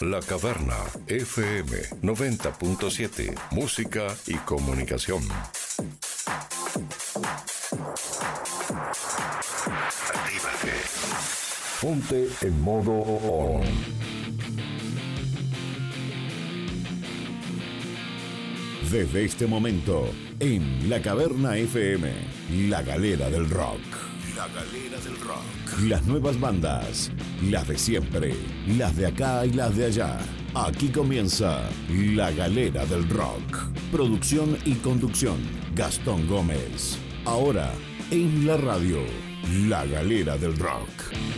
La Caverna FM 90.7. Música y comunicación. Actívate. Ponte en modo on. Desde este momento, en La Caverna FM, la galera del rock. La galera del rock. Las nuevas bandas, las de siempre, las de acá y las de allá. Aquí comienza La Galera del Rock. Producción y conducción, Gastón Gómez. Ahora, en la radio, La Galera del Rock.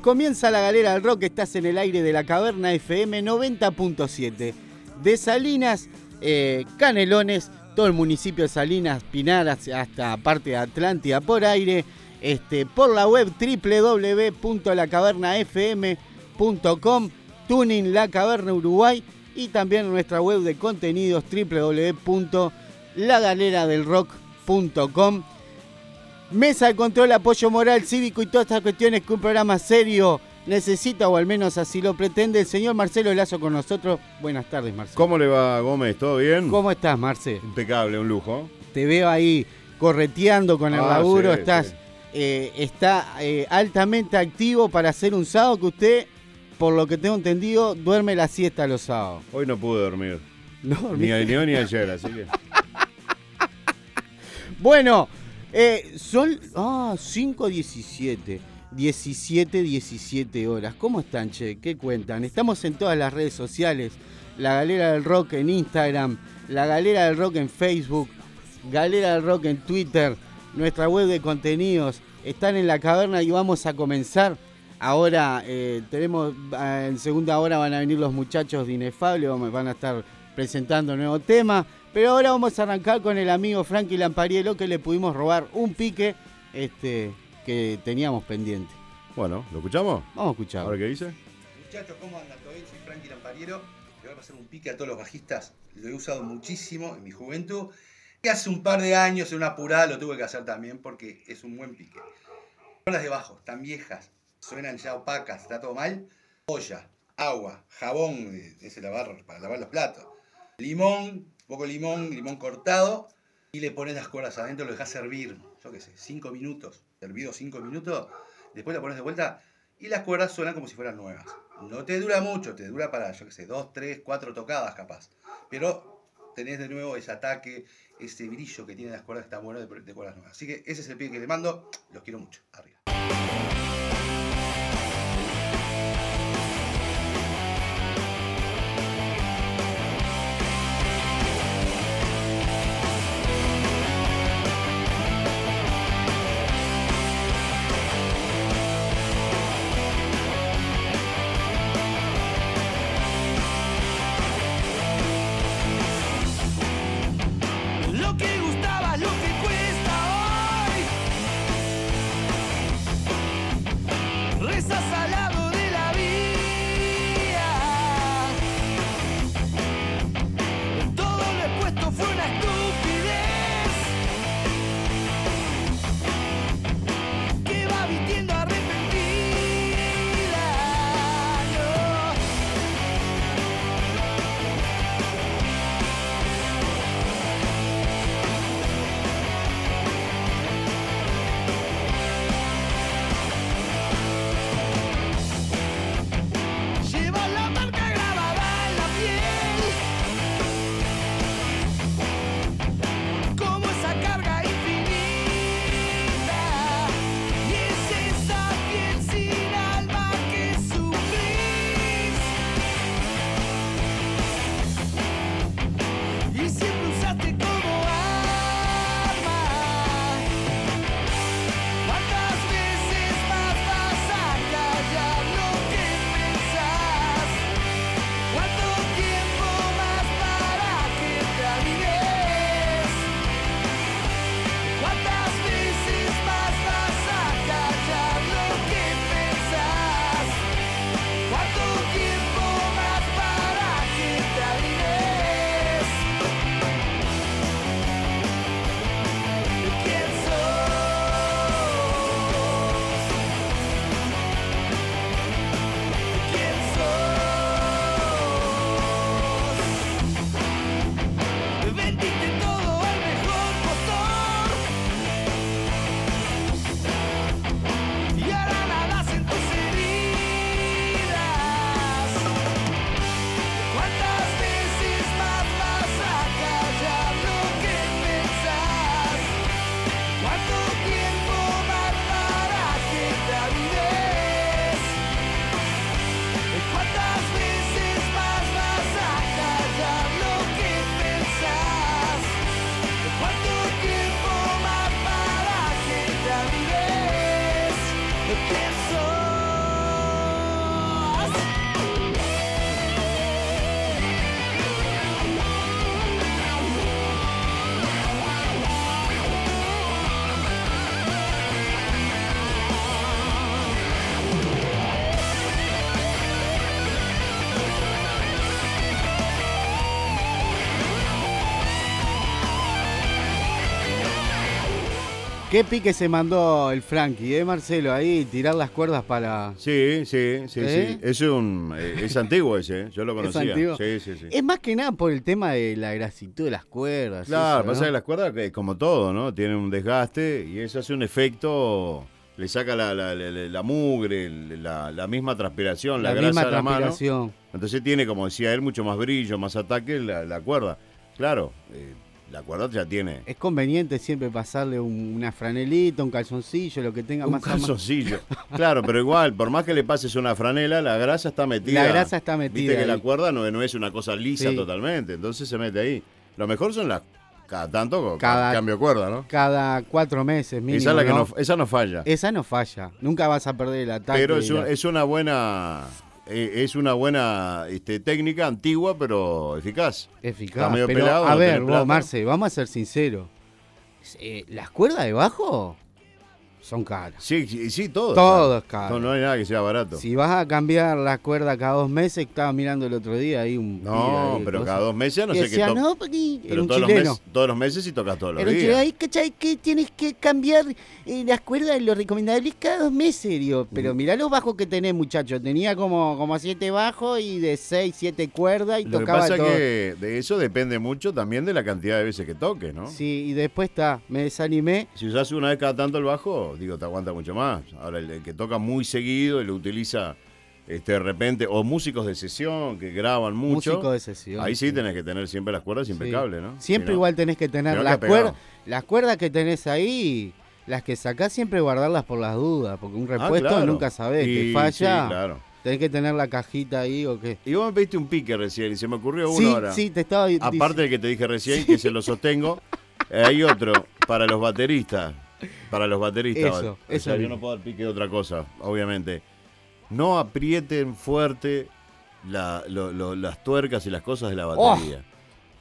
Comienza la galera del rock, estás en el aire de la caverna FM 90.7. De Salinas, eh, Canelones, todo el municipio de Salinas, Pinar, hasta parte de Atlántida por aire, este, por la web www.lacavernafm.com, Tuning La Caverna Uruguay y también nuestra web de contenidos www.lagaleradelrock.com. Mesa de control, apoyo moral, cívico y todas estas cuestiones que un programa serio necesita, o al menos así lo pretende. El señor Marcelo Lazo con nosotros. Buenas tardes, Marcelo. ¿Cómo le va, Gómez? ¿Todo bien? ¿Cómo estás, Marce? Impecable, un lujo. Te veo ahí correteando con el Ah, laburo. sí, estás, sí. eh, está eh, altamente activo para hacer un sábado que usted, por lo que tengo entendido, duerme la siesta los sábados. Hoy no pude dormir. ¿No? Ni, ni hoy ni ayer, así que. Bueno, eh, son ah, 5.17. 17, 17 horas. ¿Cómo están, che? ¿Qué cuentan? Estamos en todas las redes sociales. La Galera del Rock en Instagram, La Galera del Rock en Facebook, Galera del Rock en Twitter, nuestra web de contenidos. Están en la caverna y vamos a comenzar. Ahora eh, tenemos, ah, en segunda hora van a venir los muchachos de Inefable, van a estar presentando un nuevo tema. Pero ahora vamos a arrancar con el amigo Frankie Lampariello que le pudimos robar un pique este, que teníamos pendiente. Bueno, ¿lo escuchamos? Vamos a escuchar. A ver qué dice. Muchachos, ¿cómo andan? ¿Todo bien? Soy Frankie Lampariero. Le voy a pasar un pique a todos los bajistas. Lo he usado muchísimo en mi juventud. Y hace un par de años, en una apurada, lo tuve que hacer también porque es un buen pique. Las de bajo, tan viejas, suenan ya opacas, está todo mal. Olla, agua, jabón, eh, ese lavar, para lavar los platos. Limón, poco de limón, limón cortado. Y le pones las cuerdas adentro, lo dejas servir, yo qué sé, 5 minutos. Servido 5 minutos. Después la pones de vuelta y las cuerdas suenan como si fueran nuevas. No te dura mucho, te dura para, yo qué sé, dos, tres, cuatro tocadas capaz. Pero tenés de nuevo ese ataque, ese brillo que tienen las cuerdas, está bueno de, de cuerdas nuevas. Así que ese es el pie que le mando, los quiero mucho. Arriba. Qué pique se mandó el Frankie, ¿eh, Marcelo? Ahí, tirar las cuerdas para... Sí, sí, sí, ¿Eh? sí. Es un eh, es antiguo ese, ¿eh? yo lo ¿Es conocía. antiguo? Sí, sí, sí. Es más que nada por el tema de la grasitud de las cuerdas. Claro, eso, pasa ¿no? que las cuerdas, como todo, ¿no? Tienen un desgaste y eso hace un efecto, le saca la, la, la- la- la mugre, la, misma transpiración, la, La grasa misma de la mano. transpiración. Entonces tiene, como decía él, mucho más brillo, más ataque la, la cuerda. Claro, eh, la cuerda ya tiene Es conveniente siempre pasarle un- una franelita, un calzoncillo, lo que tenga un más mano. calzoncillo. Claro, pero igual, por más que le pases una franela, la grasa está metida. La grasa está metida Viste que la cuerda no, no es una cosa lisa Sí. totalmente, entonces se mete ahí. Lo mejor son las, cada tanto, Cada- cambio de cuerda, ¿no? Cada cuatro meses mínimo, esa, es la que ¿no? no, esa no falla. Esa no falla. Nunca vas a perder el ataque. Pero es, y un- la- es una buena eh, es una buena este, técnica antigua pero eficaz. eficaz. está medio Pero, pelado, a no ver, vos. Marce, vamos a ser sinceros. Eh, las cuerdas de bajo son caras. Sí, sí, sí, todo. Todo es caro. No, no hay nada que sea barato. Si vas a cambiar la cuerda cada dos meses, estaba mirando el otro día ahí un. no, ahí, pero cosa. cada dos meses no Y sé qué no, porque pero todos, los meses, todos los meses y tocas todos los un días. ay, ¿cachai? Que tienes que cambiar eh, las cuerdas, lo recomendable es cada dos meses. Digo, pero mirá los bajos que tenés, muchacho. Tenía como, como siete bajos y de seis, siete cuerdas y Lo que tocaba pasa todo. que de eso depende mucho también de la cantidad de veces que toques, ¿no? Sí, y después está, me desanimé. Si usas una vez cada tanto el bajo, digo, te aguanta mucho más. Ahora, el, el que toca muy seguido y lo utiliza este, de repente, o músicos de sesión que graban mucho, Músico de sesión. ahí sí tenés que tener siempre las cuerdas Sí. impecables, ¿no? Siempre Si no- igual tenés que tener las que cuerdas, las cuerdas que tenés ahí, las que sacás siempre guardarlas por las dudas, porque un Ah, repuesto claro. nunca sabés, Y- te falla, sí, claro. tenés que tener la cajita ahí o qué. Y vos me pediste un pique recién y se me ocurrió uno Sí, ahora. sí, te estaba Aparte del que te dije recién, que se lo sostengo, hay otro para los bateristas. Para los bateristas. Eso, O eso yo no puedo dar pique de otra cosa, obviamente. No aprieten fuerte la- lo- lo- las tuercas y las cosas de la Oh. batería.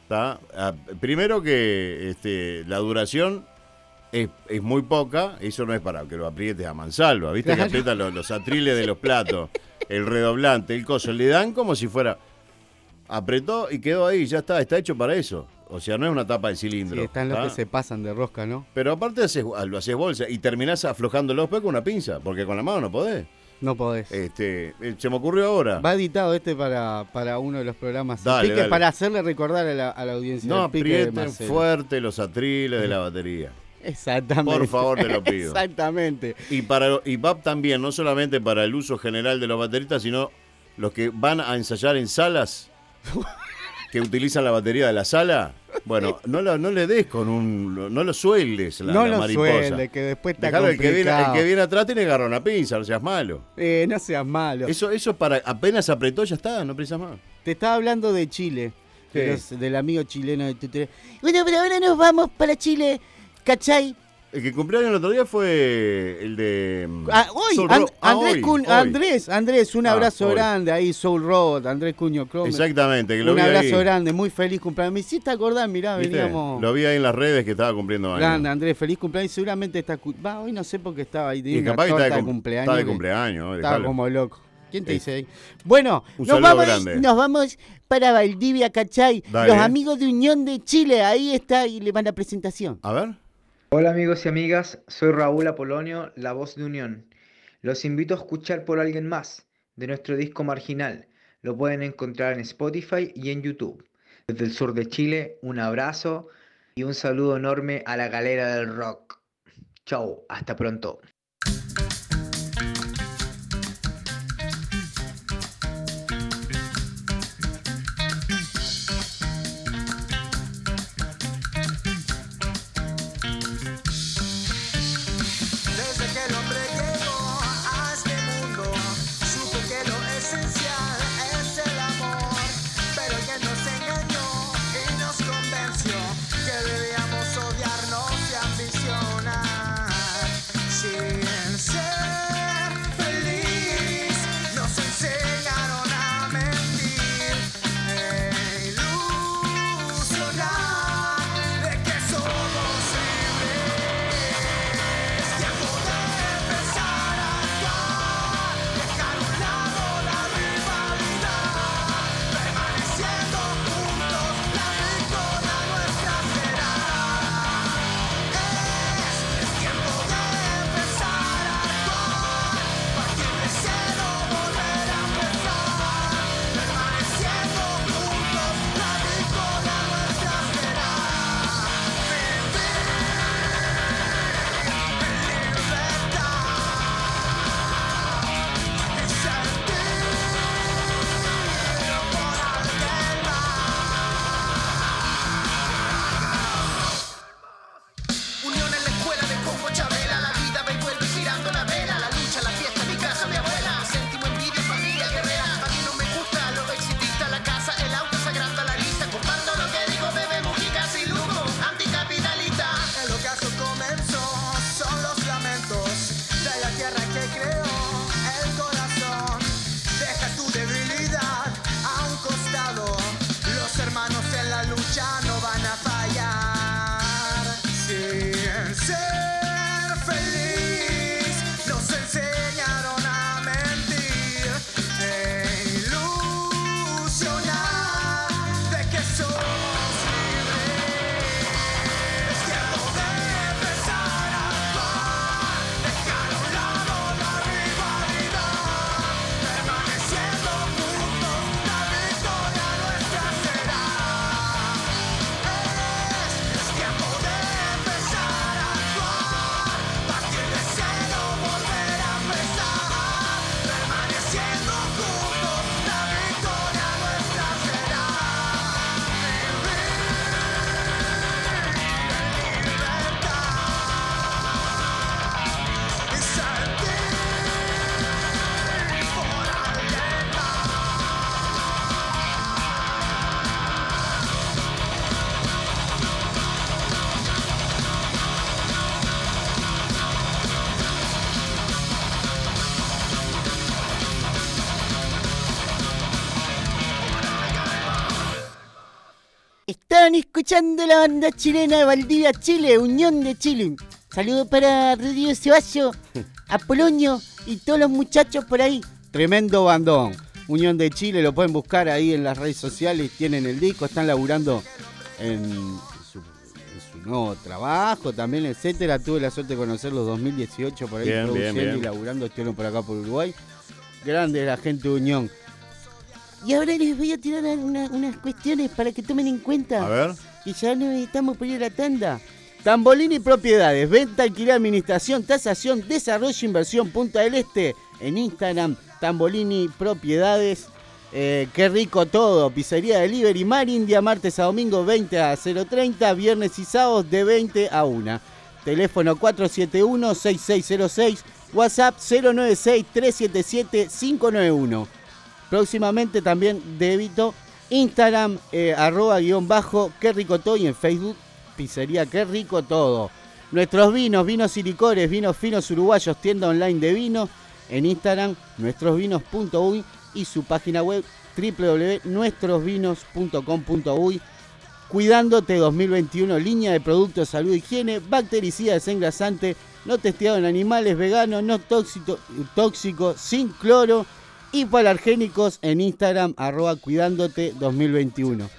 ¿Tá? Ah, primero que este, la duración es, es muy poca, eso no es para que lo aprietes a mansalva, ¿viste? Claro. Que aprietan los, los atriles de los platos, el redoblante, el coso, le dan como si fuera. Apretó y quedó ahí, ya está, está hecho para eso. O sea, no es una tapa de cilindro. Sí, están los ¿tá? que se pasan de rosca, ¿no? Pero aparte haces- lo haces bolsa y terminás aflojándolo después con una pinza, porque con la mano no podés. No podés. Este, eh, se me ocurrió ahora. Va editado este para, para uno de los programas. Dale, Pique dale. para hacerle recordar a la, a la audiencia. No aprieten fuerte los atriles de la batería. Exactamente. Por favor, te lo pido. Exactamente. Y para y va también, no solamente para el uso general de los bateristas, sino los que van a ensayar en salas que utilizan la batería de la sala. Bueno, no, lo- no le des con un. No lo sueldes la, no la lo mariposa. suele, que después está Dejalo, el que, viene, el que viene atrás tiene que agarrar una pinza, no seas malo. Eh, no seas malo. Eso, eso es para. Apenas apretó, ya está, no precisas más. Te estaba hablando de Chile. de los- del amigo chileno de Tutere. Bueno, pero ahora nos vamos para Chile. ¿Cachai? El que cumplió el otro día fue el de. mm, Ah, hoy, Soul ah, Andrés, hoy, Cun- hoy. Andrés, Andrés, un Ah, abrazo grande ahí, Soul Robot, Andrés Cuño Cromer. Exactamente, que lo Un vi abrazo ahí. grande, muy feliz cumpleaños. Me hiciste acordar, mirá, ¿Viste? veníamos. Lo vi ahí en las redes que estaba cumpliendo años. Grande, Andrés, feliz cumpleaños. Seguramente está. Va, hoy no sé por qué estaba ahí. Y capaz que está de, de cum- cumpleaños. está de cumpleaños. Estaba dejalo. como loco. ¿Quién te Eh, dice ahí? Bueno, un nos vamos, grande. nos vamos para Valdivia, ¿cachai? Dale. Los amigos de Unión de Chile, ahí está y le van la presentación. A ver. Hola amigos y amigas, soy Raúl Apolonio, la voz de Unión. Los invito a escuchar por alguien más de nuestro disco Marginal. Lo pueden encontrar en Spotify y en YouTube. Desde el sur de Chile, un abrazo y un saludo enorme a la galera del rock. Chau, hasta pronto. Escuchando la banda chilena de Valdivia, Chile, Unión de Chile. Saludos para Rodrigo Ceballo, Apolonio y todos los muchachos por ahí. Tremendo bandón. Unión de Chile, lo pueden buscar ahí en las redes sociales, tienen el disco, están laburando en su, en su nuevo trabajo también, etcétera. Tuve la suerte de conocerlos 2018 por ahí Bien, bien, produciendo bien. y laburando, estuvieron por acá por Uruguay. Grande la gente de Unión. Y ahora les voy a tirar una- unas cuestiones para que tomen en cuenta A ver. Que ya no estamos por ir a la tanda. Tambolini Propiedades, venta, alquiler, administración, tasación, desarrollo, inversión, Punta del Este. En Instagram, Tambolini Propiedades. Eh, qué rico todo. Pizzería Delivery, Mar India, martes a domingo 20 a 030, viernes y sábados de 20 a 1. Teléfono 471-6606, WhatsApp 096-377-591. Próximamente también débito Instagram, eh, arroba guion bajo, qué rico todo y en Facebook, pizzería, qué rico todo. Nuestros vinos, vinos y licores, vinos finos uruguayos, tienda online de vino, en Instagram, nuestrosvinos.uy y su página web www.nuestrosvinos.com.uy. Cuidándote 2021, línea de productos salud higiene, bactericida desengrasante, no testeado en animales, vegano, no tóxico, tóxico, sin cloro, hipoalergénicos en Instagram, arroba cuidándote 2021.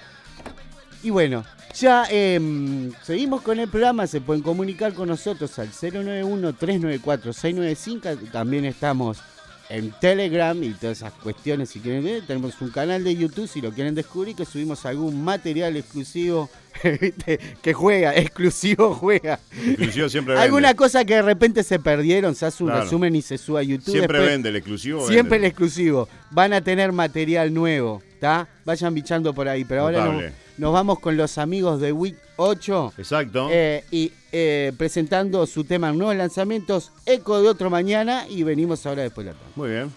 Y bueno, ya em, seguimos con el programa, se pueden comunicar con nosotros al 091-394-695, también estamos en Telegram y todas esas cuestiones si quieren ver, tenemos un canal de YouTube si lo quieren descubrir, que subimos algún material exclusivo, que juega, exclusivo juega. Exclusivo siempre vende. Alguna cosa que de repente se perdieron, se hace un Claro. resumen y se sube a YouTube. Siempre después- vende el exclusivo. Siempre el exclusivo. Van a tener material nuevo, ¿está? Vayan bichando por ahí. Pero ahora nos, nos vamos con los amigos de Week 8 Exacto. eh, y eh, presentando su tema nuevos lanzamientos, Eco de otro mañana. Y venimos ahora después de la tarde. Muy bien.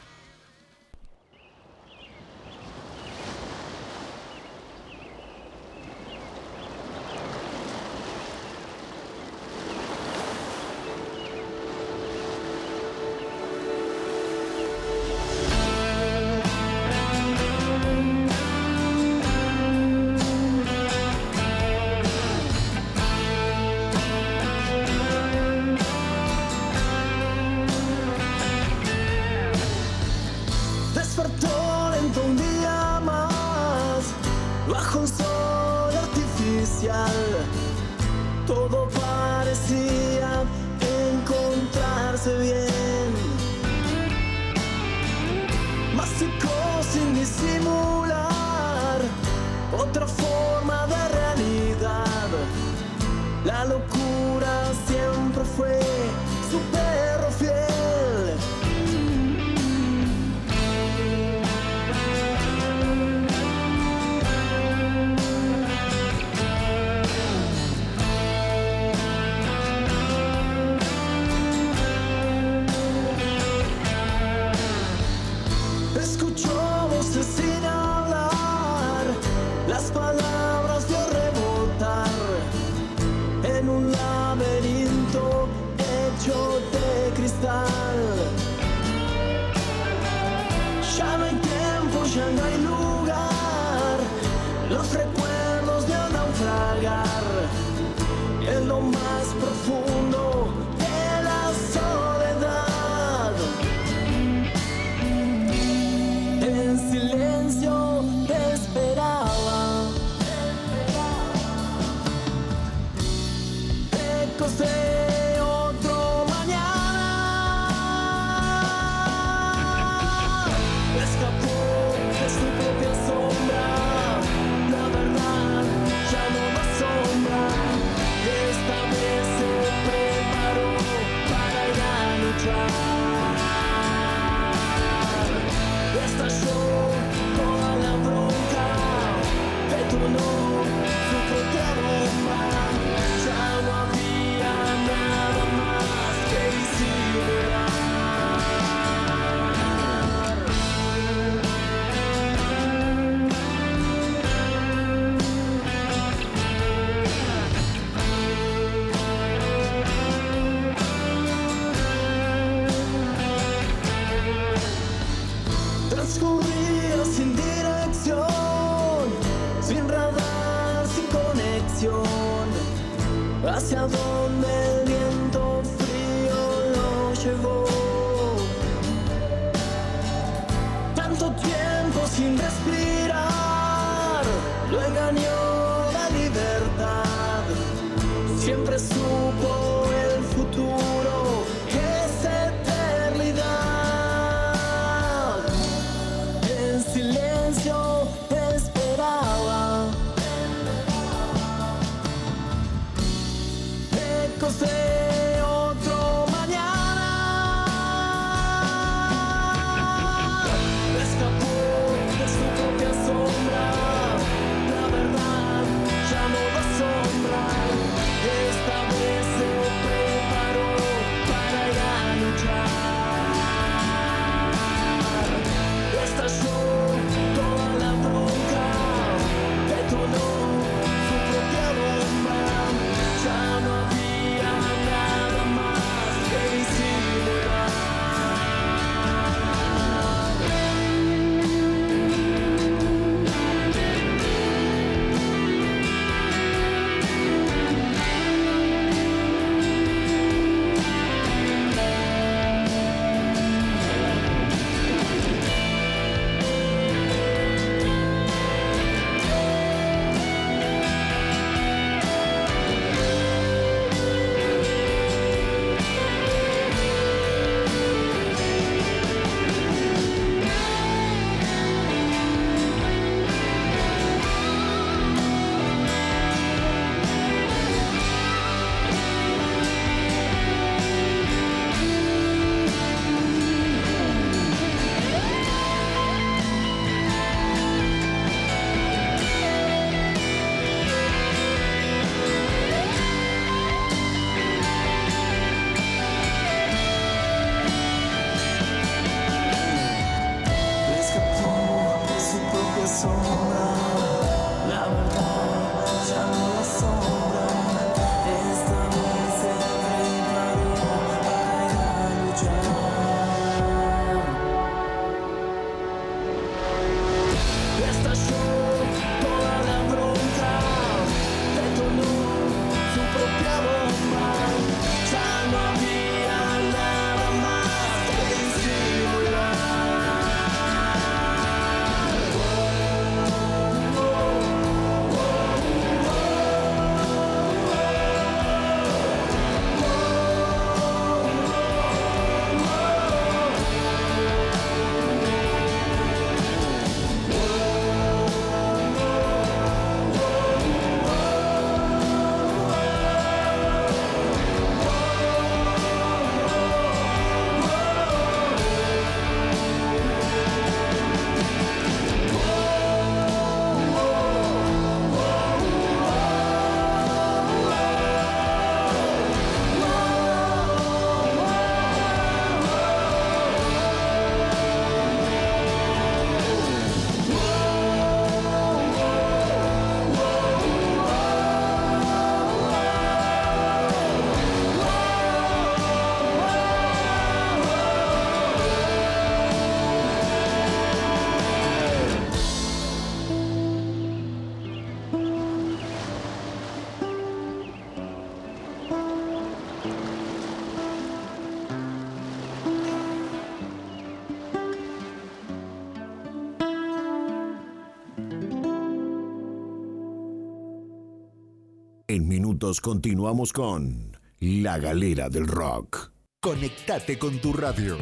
Minutos continuamos con La Galera del Rock. Conectate con tu radio.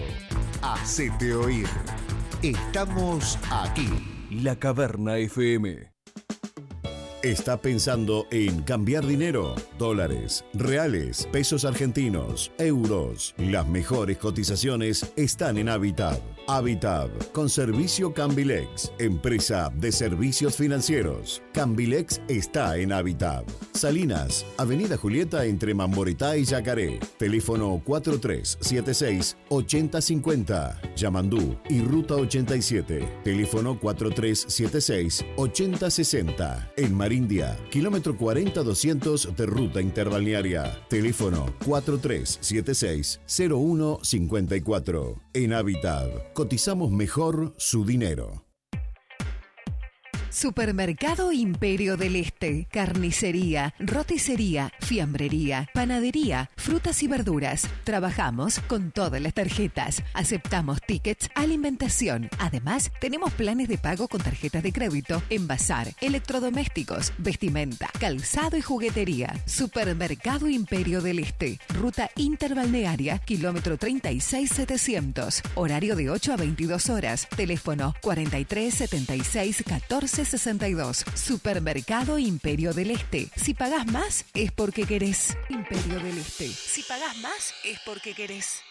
Hacete oír. Estamos aquí. La Caverna FM. ¿Está pensando en cambiar dinero? Dólares, reales, pesos argentinos, euros. Las mejores cotizaciones están en Habitat. Habitat, con servicio Cambilex, empresa de servicios financieros. Cambilex está en Habitat. Salinas, Avenida Julieta entre Mamboretá y Yacaré. Teléfono 4376-8050. Yamandú y Ruta 87. Teléfono 4376-8060. En Marindia, kilómetro 40-200 de Ruta Interbalnearia. Teléfono 4376-0154. En Habitat, cotizamos mejor su dinero. Supermercado Imperio del Este, carnicería, roticería, fiambrería, panadería, frutas y verduras. Trabajamos con todas las tarjetas. Aceptamos tickets, alimentación. Además, tenemos planes de pago con tarjetas de crédito, envasar, electrodomésticos, vestimenta, calzado y juguetería. Supermercado Imperio del Este, ruta interbalnearia, kilómetro 36700. Horario de 8 a 22 horas. Teléfono 43 76 14 62. Supermercado Imperio del Este. Si pagás más, es porque querés. Imperio del Este. Si pagás más, es porque querés.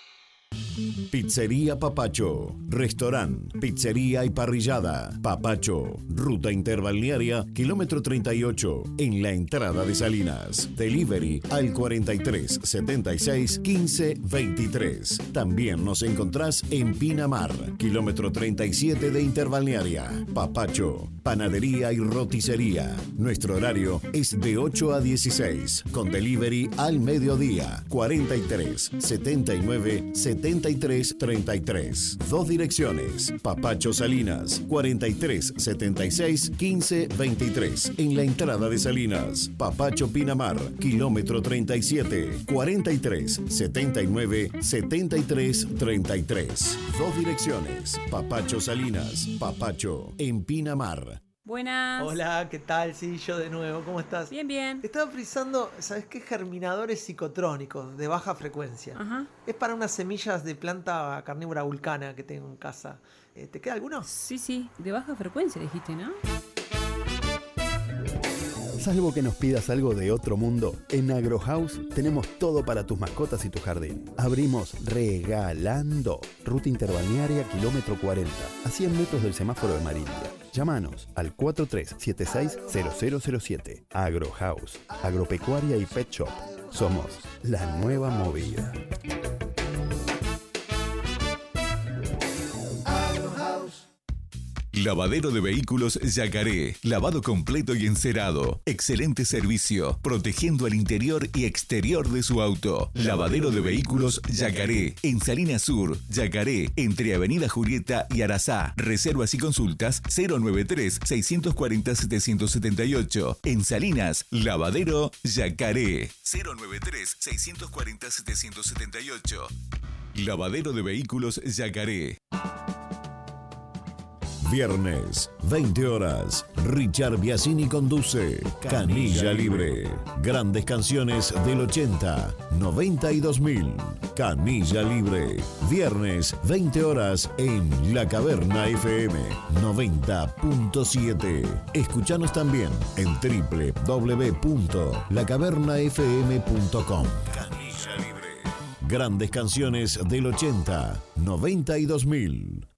Pizzería Papacho, restaurante, pizzería y parrillada. Papacho, ruta interbalnearia, kilómetro 38, en la entrada de Salinas. Delivery al 43 76 15 23. También nos encontrás en Pinamar, kilómetro 37 de interbalnearia. Papacho, panadería y roticería. Nuestro horario es de 8 a 16, con delivery al mediodía. 43 79 73 33. Dos direcciones. Papacho Salinas, 43 76 15 23. En la entrada de Salinas. Papacho Pinamar, kilómetro 37, 43 79 73 33. Dos direcciones. Papacho Salinas, Papacho en Pinamar. Buenas. Hola, ¿qué tal? Sí, yo de nuevo, ¿cómo estás? Bien, bien. Estaba frisando, ¿sabes qué? Germinadores psicotrónicos de baja frecuencia. Ajá. Es para unas semillas de planta carnívora vulcana que tengo en casa. Eh, ¿Te queda alguno? Sí, sí, de baja frecuencia dijiste, ¿no? Salvo que nos pidas algo de otro mundo, en AgroHouse tenemos todo para tus mascotas y tu jardín. Abrimos regalando. Ruta interbalnearia kilómetro 40, a 100 metros del semáforo de Marindia. Llámanos al 4376-0007. AgroHouse, agropecuaria y pet shop. Somos la nueva movida. Lavadero de vehículos Yacaré. Lavado completo y encerado. Excelente servicio, protegiendo el interior y exterior de su auto. Lavadero de vehículos Yacaré. En Salinas Sur, Yacaré, entre Avenida Julieta y Arazá. Reservas y consultas 093-640-778. En Salinas, Lavadero Yacaré. 093-640-778. Lavadero de vehículos Yacaré. Viernes, 20 horas. Richard Biasini conduce Canilla Libre. Grandes canciones del 80, 90 y 2000. Canilla Libre. Viernes, 20 horas en La Caverna FM 90.7. Escuchanos también en www.lacavernafm.com. Canilla Libre. Grandes canciones del 80, 90 y 2000.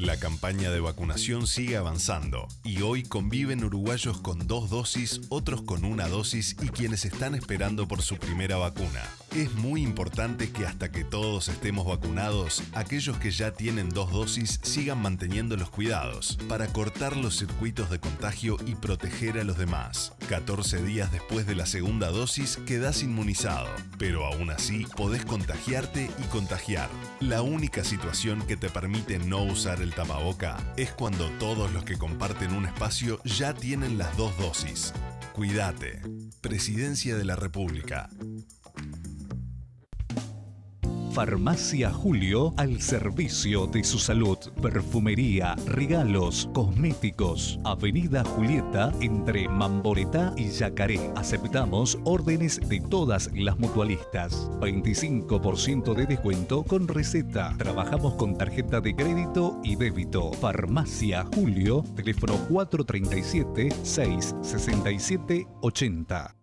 La campaña de vacunación sigue avanzando y hoy conviven uruguayos con dos dosis, otros con una dosis y quienes están esperando por su primera vacuna. Es muy importante que hasta que todos estemos vacunados, aquellos que ya tienen dos dosis sigan manteniendo los cuidados para cortar los circuitos de contagio y proteger a los demás. 14 días después de la segunda dosis quedas inmunizado, pero aún así podés contagiarte y contagiar. La única situación que te permite no usar el tapaboca es cuando todos los que comparten un espacio ya tienen las dos dosis. Cuídate. Presidencia de la República. Farmacia Julio al servicio de su salud. Perfumería, regalos, cosméticos. Avenida Julieta entre Mamboretá y Yacaré. Aceptamos órdenes de todas las mutualistas. 25% de descuento con receta. Trabajamos con tarjeta de crédito y débito. Farmacia Julio, teléfono 437 667 80.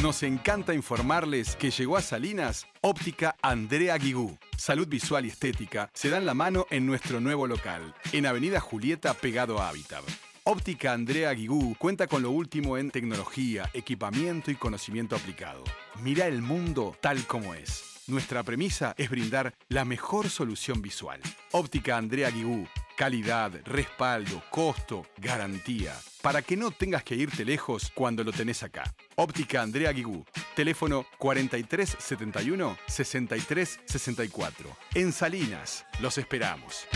Nos encanta informarles que llegó a Salinas Óptica Andrea Guigú. Salud visual y estética se dan la mano en nuestro nuevo local, en Avenida Julieta pegado a Habitat. Óptica Andrea Guigú cuenta con lo último en tecnología, equipamiento y conocimiento aplicado. Mira el mundo tal como es. Nuestra premisa es brindar la mejor solución visual. Óptica Andrea Guigú. Calidad, respaldo, costo, garantía. Para que no tengas que irte lejos cuando lo tenés acá. Óptica Andrea Guigú. Teléfono 4371-6364. En Salinas. Los esperamos.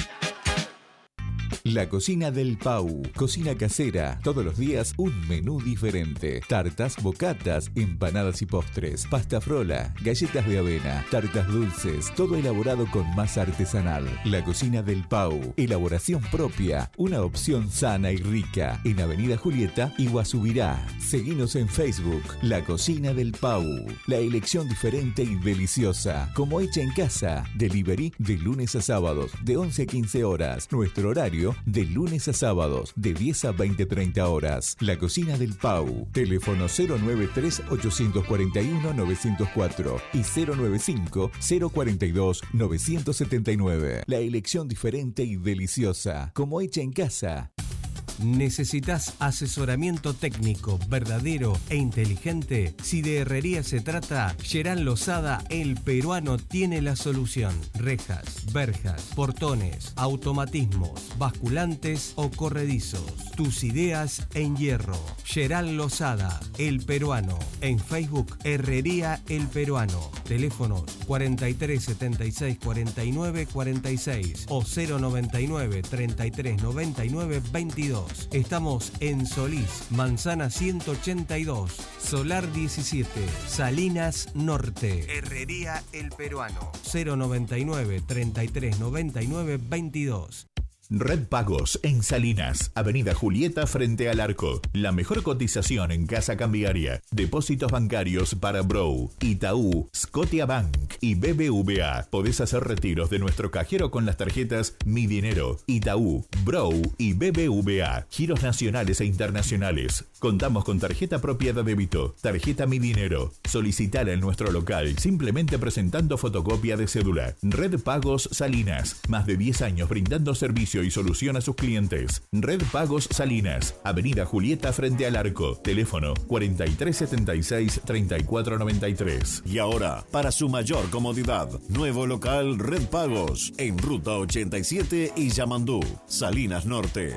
La cocina del Pau. Cocina casera. Todos los días un menú diferente. Tartas, bocatas, empanadas y postres. Pasta frola, galletas de avena, tartas dulces. Todo elaborado con masa artesanal. La cocina del Pau. Elaboración propia. Una opción sana y rica. En Avenida Julieta y Guasubirá. Seguinos en Facebook. La cocina del Pau. La elección diferente y deliciosa. Como hecha en casa. Delivery de lunes a sábados de 11 a 15 horas. Nuestro horario de lunes a sábados de 10 a 20-30 horas. La cocina del Pau. Teléfono 093-841-904 y 095-042-979. La elección diferente y deliciosa. Como hecha en casa. ¿Necesitas asesoramiento técnico verdadero e inteligente? Si de herrería se trata, Gerán Lozada, el peruano, tiene la solución. Rejas, verjas, portones, automatismos, basculantes o corredizos. Tus ideas en hierro. Gerán Lozada, el peruano. En Facebook, Herrería El Peruano. Teléfonos 43 76 49 46 o 099 33 99 22. Estamos en Solís, Manzana 182, Solar 17, Salinas Norte. Herrería El Peruano. 099 33 99 22. Red Pagos en Salinas, Avenida Julieta frente al arco. La mejor cotización en casa cambiaria. Depósitos bancarios para Bro, Itaú, Scotiabank y BBVA. Podés hacer retiros de nuestro cajero con las tarjetas Mi Dinero, Itaú, Bro y BBVA. Giros nacionales e internacionales. Contamos con tarjeta propia de débito, tarjeta Mi Dinero. Solicitala en nuestro local simplemente presentando fotocopia de cédula. Red Pagos Salinas, más de 10 años brindando servicio y solución a sus clientes. Red Pagos Salinas, Avenida Julieta frente al arco. Teléfono 4376-3493. Y ahora, para su mayor comodidad, nuevo local Red Pagos en Ruta 87 y Yamandú, Salinas Norte.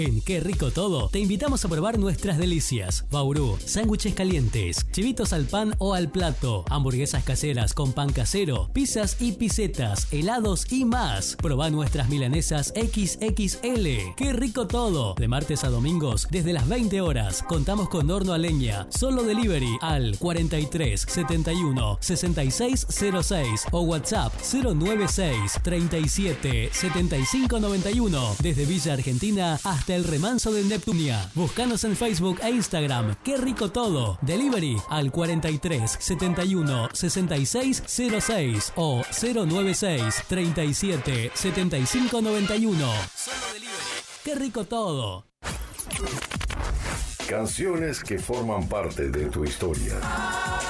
En Qué Rico Todo te invitamos a probar nuestras delicias. Bauru, sándwiches calientes, chivitos al pan o al plato, hamburguesas caseras con pan casero, pizzas y pisetas, helados y más. Proba nuestras milanesas XXL. Qué Rico Todo. De martes a domingos desde las 20 horas. Contamos con horno a leña. Solo delivery al 43 71 66 06 o WhatsApp 096 37 75 91 desde Villa Argentina hasta el remanso de Neptunia. Búscanos en Facebook e Instagram. Qué rico todo. Delivery al 43 71 66 06 o 096 37 75 91. Solo delivery. Qué rico todo. Canciones que forman parte de tu historia. Que forman parte de tu historia.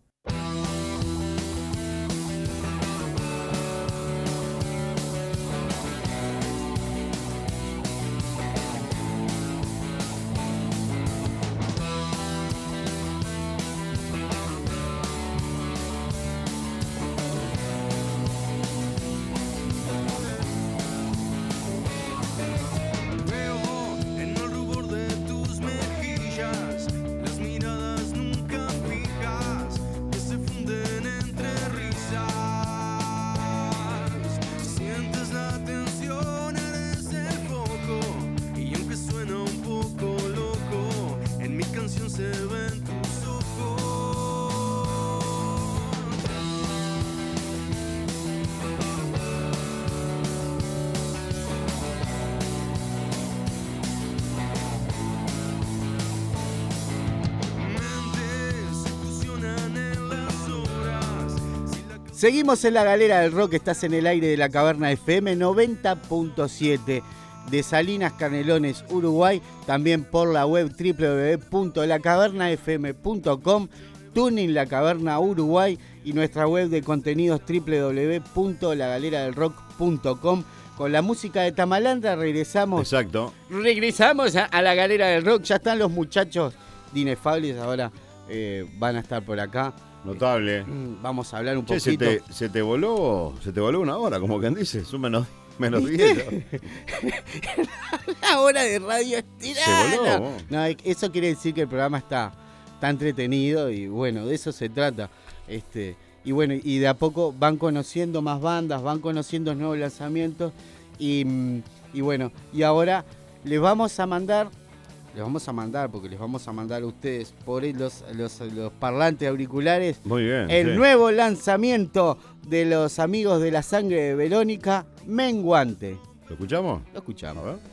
Seguimos en la galera del rock, estás en el aire de la caverna FM 90.7 de Salinas Canelones, Uruguay, también por la web www.lacavernafm.com, Tuning La Caverna Uruguay y nuestra web de contenidos www.lagaleradelrock.com. Con la música de Tamalandra regresamos. Exacto. Regresamos a, a la galera del rock. Ya están los muchachos de Inefables, ahora eh, van a estar por acá. Notable. Mm, Vamos a hablar un Che, se poquito. te, se te voló, se te voló una hora, como quien dice, es un menos, menos 10. La hora de radio estirada. Se voló. No, es- eso quiere decir que el programa está, está entretenido y bueno, de eso se trata. Este, y bueno, y de a poco van conociendo más bandas, van conociendo nuevos lanzamientos y, mm, y bueno, y ahora les vamos a mandar, les vamos a mandar, porque les vamos a mandar a ustedes por los, los, los parlantes auriculares, Muy bien. el sí. nuevo lanzamiento de los amigos de la sangre de Verónica, Menguante. ¿Lo escuchamos? Lo escuchamos. A ver.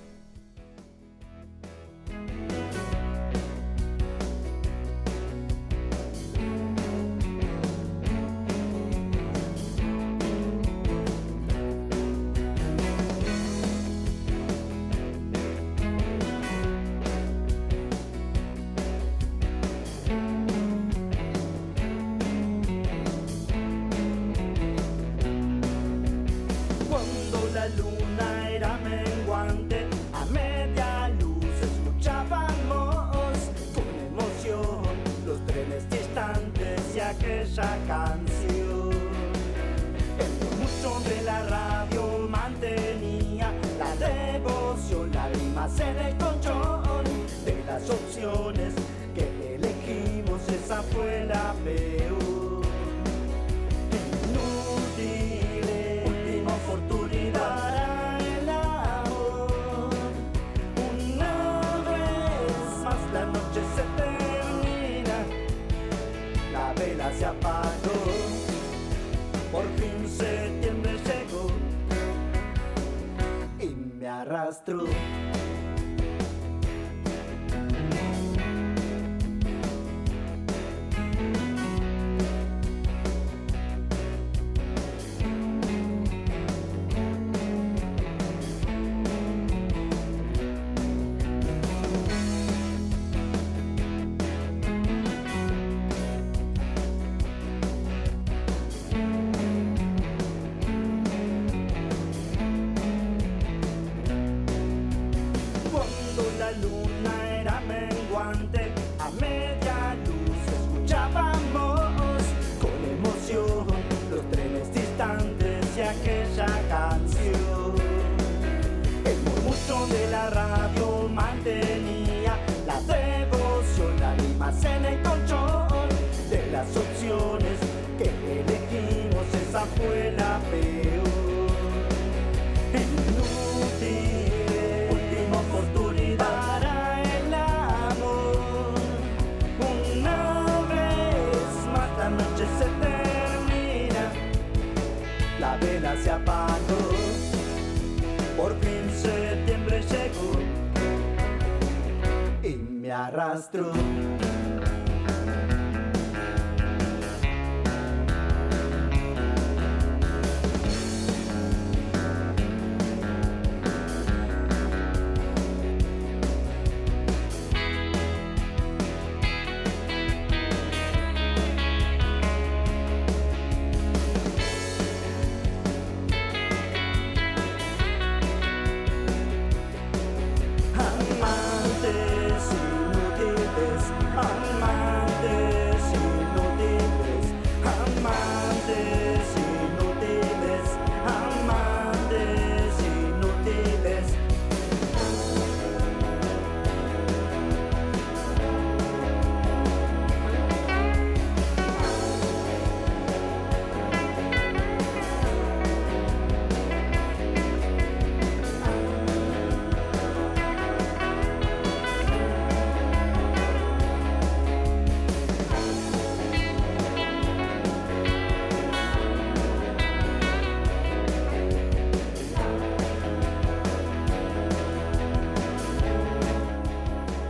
through.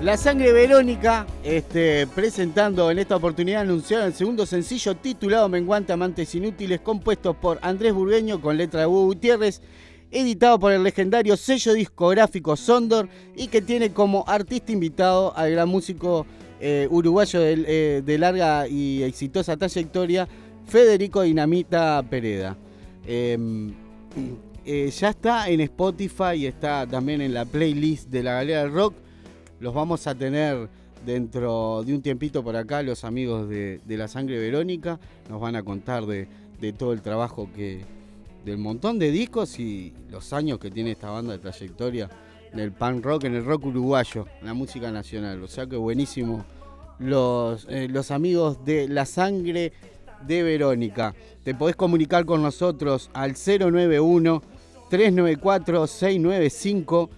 La sangre Verónica, este, presentando en esta oportunidad anunciaron el segundo sencillo titulado Menguante Amantes Inútiles, compuesto por Andrés Burgueño con letra de Hugo Gutiérrez, editado por el legendario sello discográfico Sondor y que tiene como artista invitado al gran músico eh, uruguayo de, eh, de larga y exitosa trayectoria, Federico Dinamita Pereda. Em, eh, ya está en Spotify y está también en la playlist de la Galera del Rock. Los vamos a tener dentro de un tiempito por acá los amigos de, La Sangre Verónica. Nos van a contar de, de todo el trabajo que. del montón de discos y los años que tiene esta banda de trayectoria en el punk rock, en el rock uruguayo, en la música nacional. O sea que buenísimo los, eh, los amigos de La Sangre de Verónica. Te podés comunicar con nosotros al 091 394 695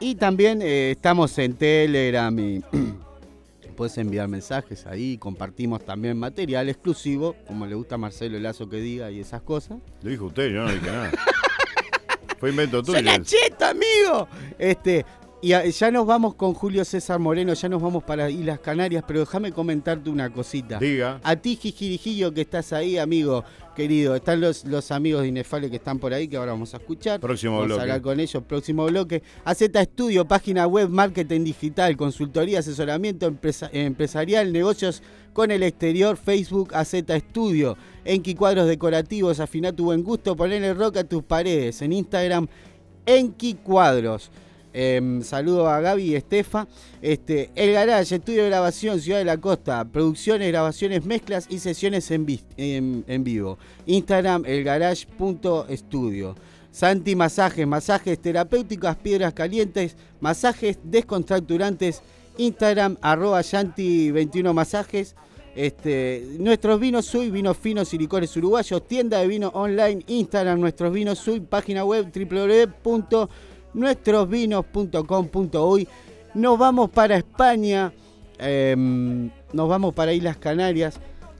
y también eh, estamos en Telegram y puedes enviar mensajes ahí, compartimos también material exclusivo, como le gusta a Marcelo Lazo que diga y esas cosas. Lo dijo usted, yo no dije nada. Fue invento tuyo. ¡Soy cheto, amigo! Este, y a- ya nos vamos con Julio César Moreno, ya nos vamos para Islas Canarias, pero déjame comentarte una cosita. Diga. A ti, Jijirijillo, que estás ahí, amigo querido. Están los, los amigos de Inefable que están por ahí, que ahora vamos a escuchar. Próximo vamos bloque. a hablar con ellos, próximo bloque. AZ Estudio, página web, marketing digital, consultoría, asesoramiento empresa- empresarial, negocios con el exterior, Facebook AZ Estudio. Enki Cuadros Decorativos, afina tu buen gusto, ponle rock a tus paredes. En Instagram, Enki Cuadros. Em, saludo a Gaby y Estefa. Este, el Garage, estudio de grabación, Ciudad de la Costa. Producciones, grabaciones, mezclas y sesiones en, vi- en- en vivo. Instagram, elgarage.estudio. Santi Masajes, masajes terapéuticas, piedras calientes, masajes descontracturantes. Instagram, arroba Yanti21 Masajes. Este, nuestros vinos Sui, vinos finos y licores uruguayos, tienda de vino online, Instagram, nuestros vinos Sui, página web www.nuestrosvinos.com.uy. Nos vamos para España, em, nos vamos para Islas Canarias,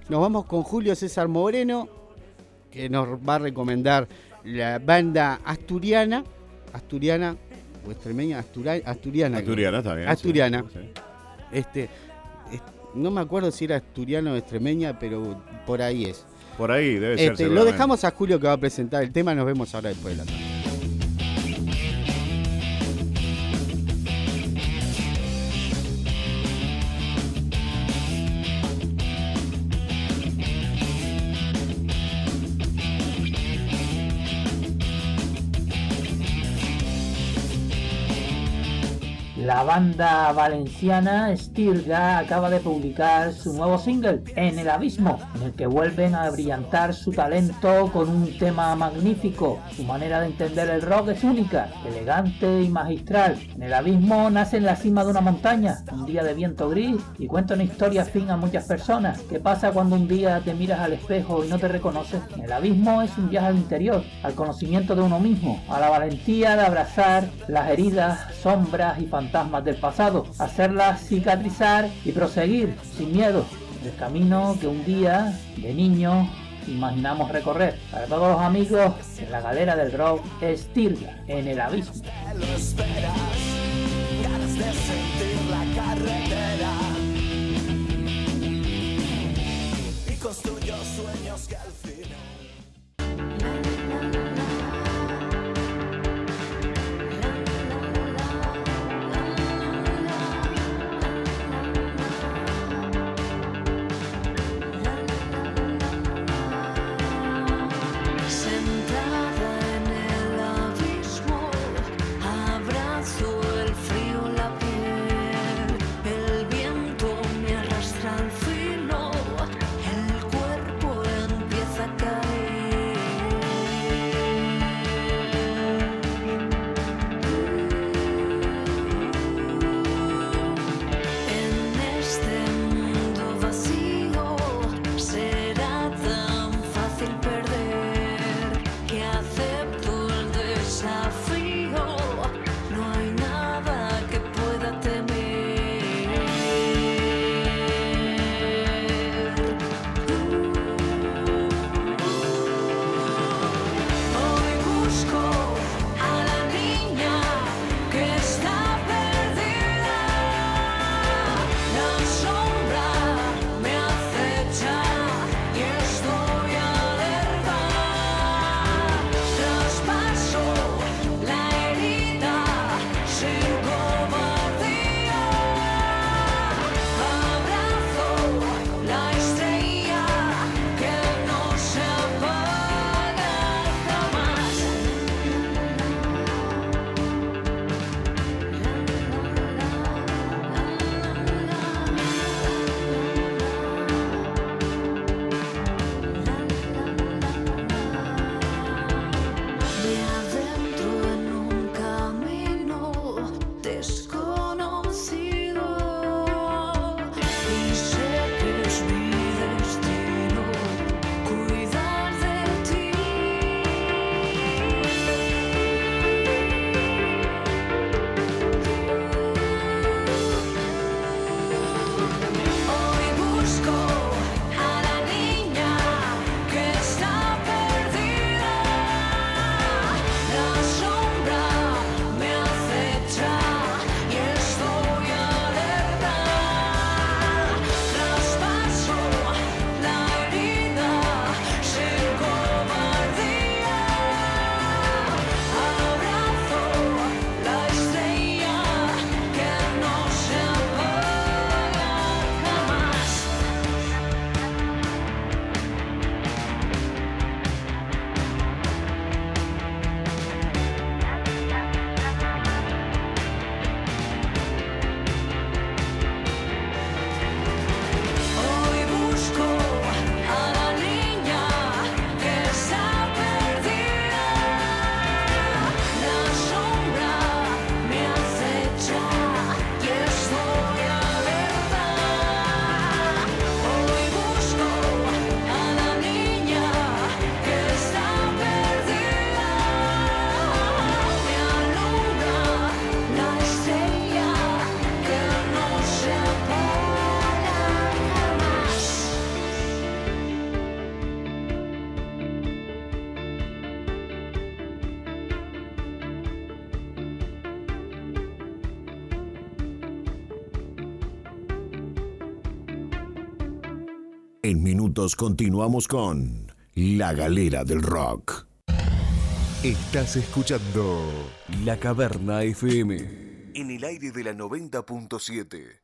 nos vamos con Julio César Moreno, que nos va a recomendar la banda asturiana, asturiana o extremeña, Astura- asturiana. Asturiana está bien, Asturiana. sí. Este, es- no me acuerdo si era asturiano o extremeña, pero por ahí es. Por ahí debe ser. Este, lo dejamos a Julio que va a presentar el tema, nos vemos ahora después de la tarde. La banda valenciana Stirga acaba de publicar su nuevo single, En el Abismo, en el que vuelven a brillantar su talento con un tema magnífico. Su manera de entender el rock es única, elegante y magistral. En el Abismo nace en la cima de una montaña, un día de viento gris, y cuenta una historia afín a muchas personas. ¿Qué pasa cuando un día te miras al espejo y no te reconoces? En el Abismo es un viaje al interior, al conocimiento de uno mismo, a la valentía de abrazar las heridas, sombras y fantasmas del pasado, hacerlas cicatrizar y proseguir sin miedo el camino que un día de niño imaginamos recorrer. Para todos los amigos en la galera del rock, Estirga en el abismo. En minutos continuamos con La Galera del Rock. Estás escuchando La Caverna FM. En el aire de la 90.7.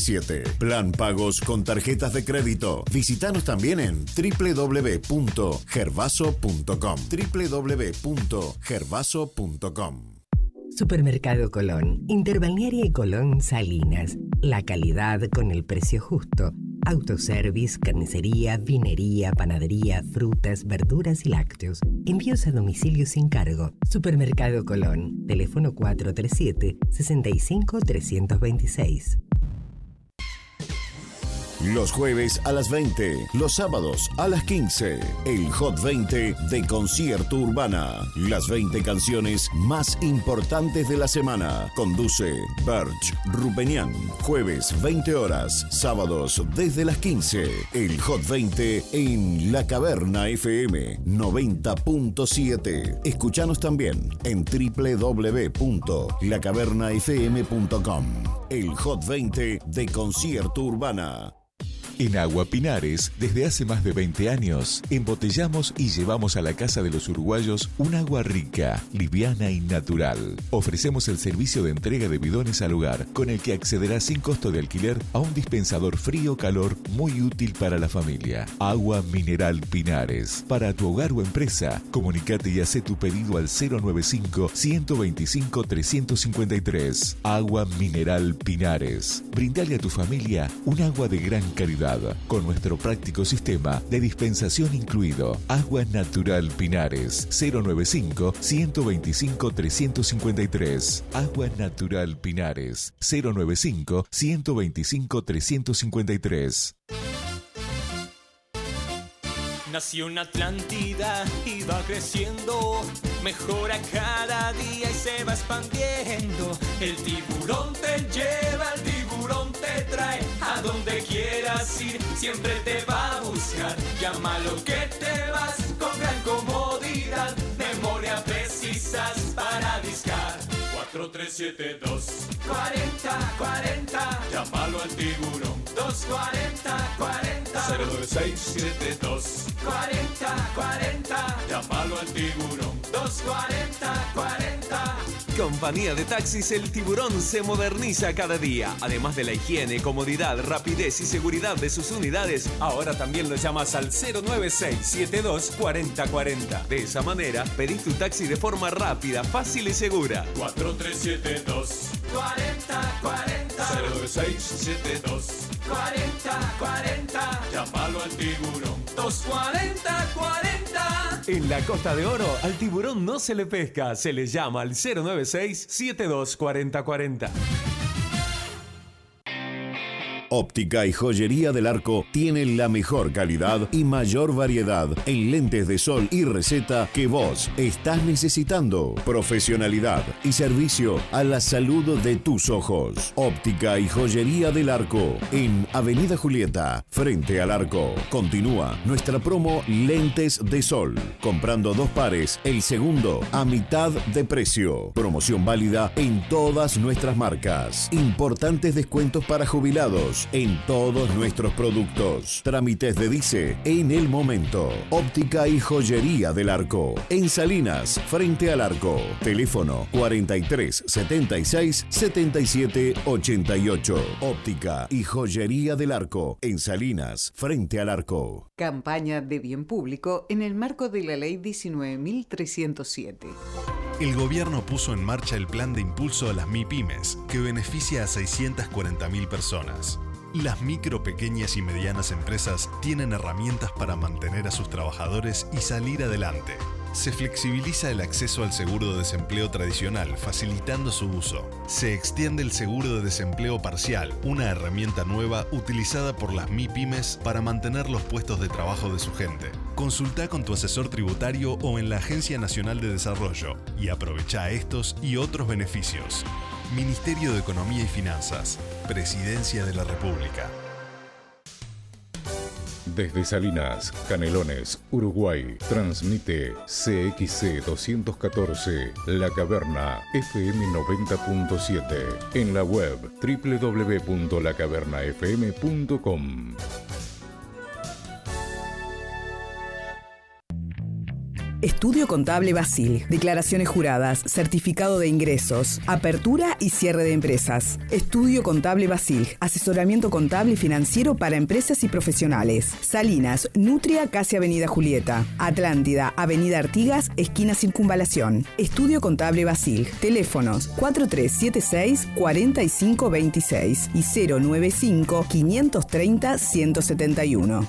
77. Plan pagos con tarjetas de crédito. Visítanos también en www.gervaso.com. www.gervaso.com. Supermercado Colón, Interbalnearia y Colón Salinas. La calidad con el precio justo. Autoservice, carnicería, vinería, panadería, frutas, verduras y lácteos. Envíos a domicilio sin cargo. Supermercado Colón. Teléfono 437 65 326. Los jueves a las 20, los sábados a las 15, el Hot 20 de Concierto Urbana. Las 20 canciones más importantes de la semana. Conduce Birch Rupenian. Jueves 20 horas, sábados desde las 15. El Hot 20 en La Caverna FM 90.7. Escuchanos también en www.lacavernafm.com. El Hot 20 de Concierto Urbana. En Agua Pinares, desde hace más de 20 años, embotellamos y llevamos a la casa de los uruguayos un agua rica, liviana y natural. Ofrecemos el servicio de entrega de bidones al hogar, con el que accederá sin costo de alquiler a un dispensador frío-calor muy útil para la familia. Agua Mineral Pinares. Para tu hogar o empresa, comunicate y haz tu pedido al 095-125-353. Agua Mineral Pinares. Brindale a tu familia un agua de gran calidad con nuestro práctico sistema de dispensación incluido. Agua Natural Pinares 095 125 353. Agua Natural Pinares 095 125 353. Nació una Atlántida y va creciendo, mejora cada día y se va expandiendo. El tiburón te lleva, el tiburón te trae, a donde quieras ir, siempre te va a buscar. Llámalo que te vas con gran comodidad, memoria precisas para discar. 4372 40 40 Llámalo al tiburón. 240 40 09672 40 40 Llámalo al tiburón. 240 40 Compañía de taxis El Tiburón se moderniza cada día. Además de la higiene, comodidad, rapidez y seguridad de sus unidades, ahora también lo llamas al 09672 4040. De esa manera, pedís tu taxi de forma rápida, fácil y segura. 4372 40 40 09672 40 40 Llámalo al tiburón. 240 40 En la Costa de Oro, al tiburón no se le pesca, se le llama al 096-724040. Óptica y Joyería del Arco tiene la mejor calidad y mayor variedad en lentes de sol y receta que vos estás necesitando. Profesionalidad y servicio a la salud de tus ojos. Óptica y Joyería del Arco en Avenida Julieta, frente al arco. Continúa nuestra promo Lentes de Sol. Comprando dos pares, el segundo a mitad de precio. Promoción válida en todas nuestras marcas. Importantes descuentos para jubilados en todos nuestros productos. Trámites de Dice en el momento. Óptica y Joyería del Arco. En Salinas, frente al arco. Teléfono 43 76 77 88. Óptica y Joyería del Arco. En Salinas, frente al arco. Campaña de bien público en el marco de la Ley 19.307. El gobierno puso en marcha el plan de impulso a las MIPIMES, que beneficia a 640.000 personas. Las micro, pequeñas y medianas empresas tienen herramientas para mantener a sus trabajadores y salir adelante. Se flexibiliza el acceso al seguro de desempleo tradicional, facilitando su uso. Se extiende el seguro de desempleo parcial, una herramienta nueva utilizada por las MIPYMES para mantener los puestos de trabajo de su gente. Consulta con tu asesor tributario o en la Agencia Nacional de Desarrollo y aprovecha estos y otros beneficios. Ministerio de Economía y Finanzas, Presidencia de la República. Desde Salinas, Canelones, Uruguay, transmite CXC 214, La Caverna FM 90.7, en la web www.lacavernafm.com. Estudio Contable Basil. Declaraciones juradas, certificado de ingresos, apertura y cierre de empresas. Estudio Contable Basil. Asesoramiento contable y financiero para empresas y profesionales. Salinas, Nutria, casi Avenida Julieta. Atlántida, Avenida Artigas, esquina Circunvalación. Estudio Contable Basil. Teléfonos 4376-4526 y 095-530-171.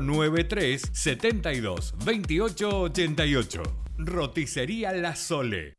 093 72 28 88. Roticería La Sole.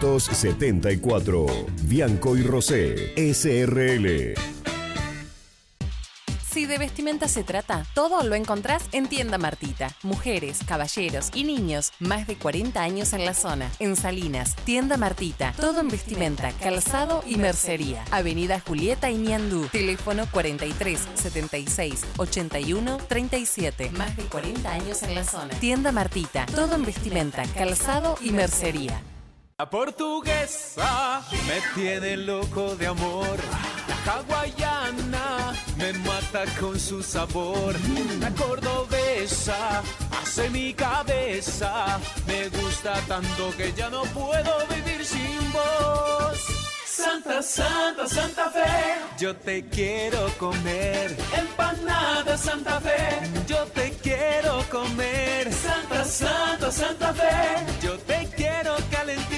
974. Bianco y Rosé, SRL. Si de vestimenta se trata, todo lo encontrás en Tienda Martita. Mujeres, caballeros y niños, más de 40 años en la zona. En Salinas, Tienda Martita. Todo en vestimenta, calzado y mercería. Avenida Julieta y Niandú. Teléfono 43 76 81 37. Más de 40 años en la zona. Tienda Martita. Todo en vestimenta, calzado y mercería. La portuguesa me tiene loco de amor. La hawaiana me mata con su sabor. La cordobesa hace mi cabeza. Me gusta tanto que ya no puedo vivir sin vos. Santa, Santa, Santa Fe, yo te quiero comer. Empanada Santa Fe, yo te quiero comer. Santa, Santa, Santa Fe, yo te quiero calentita, bien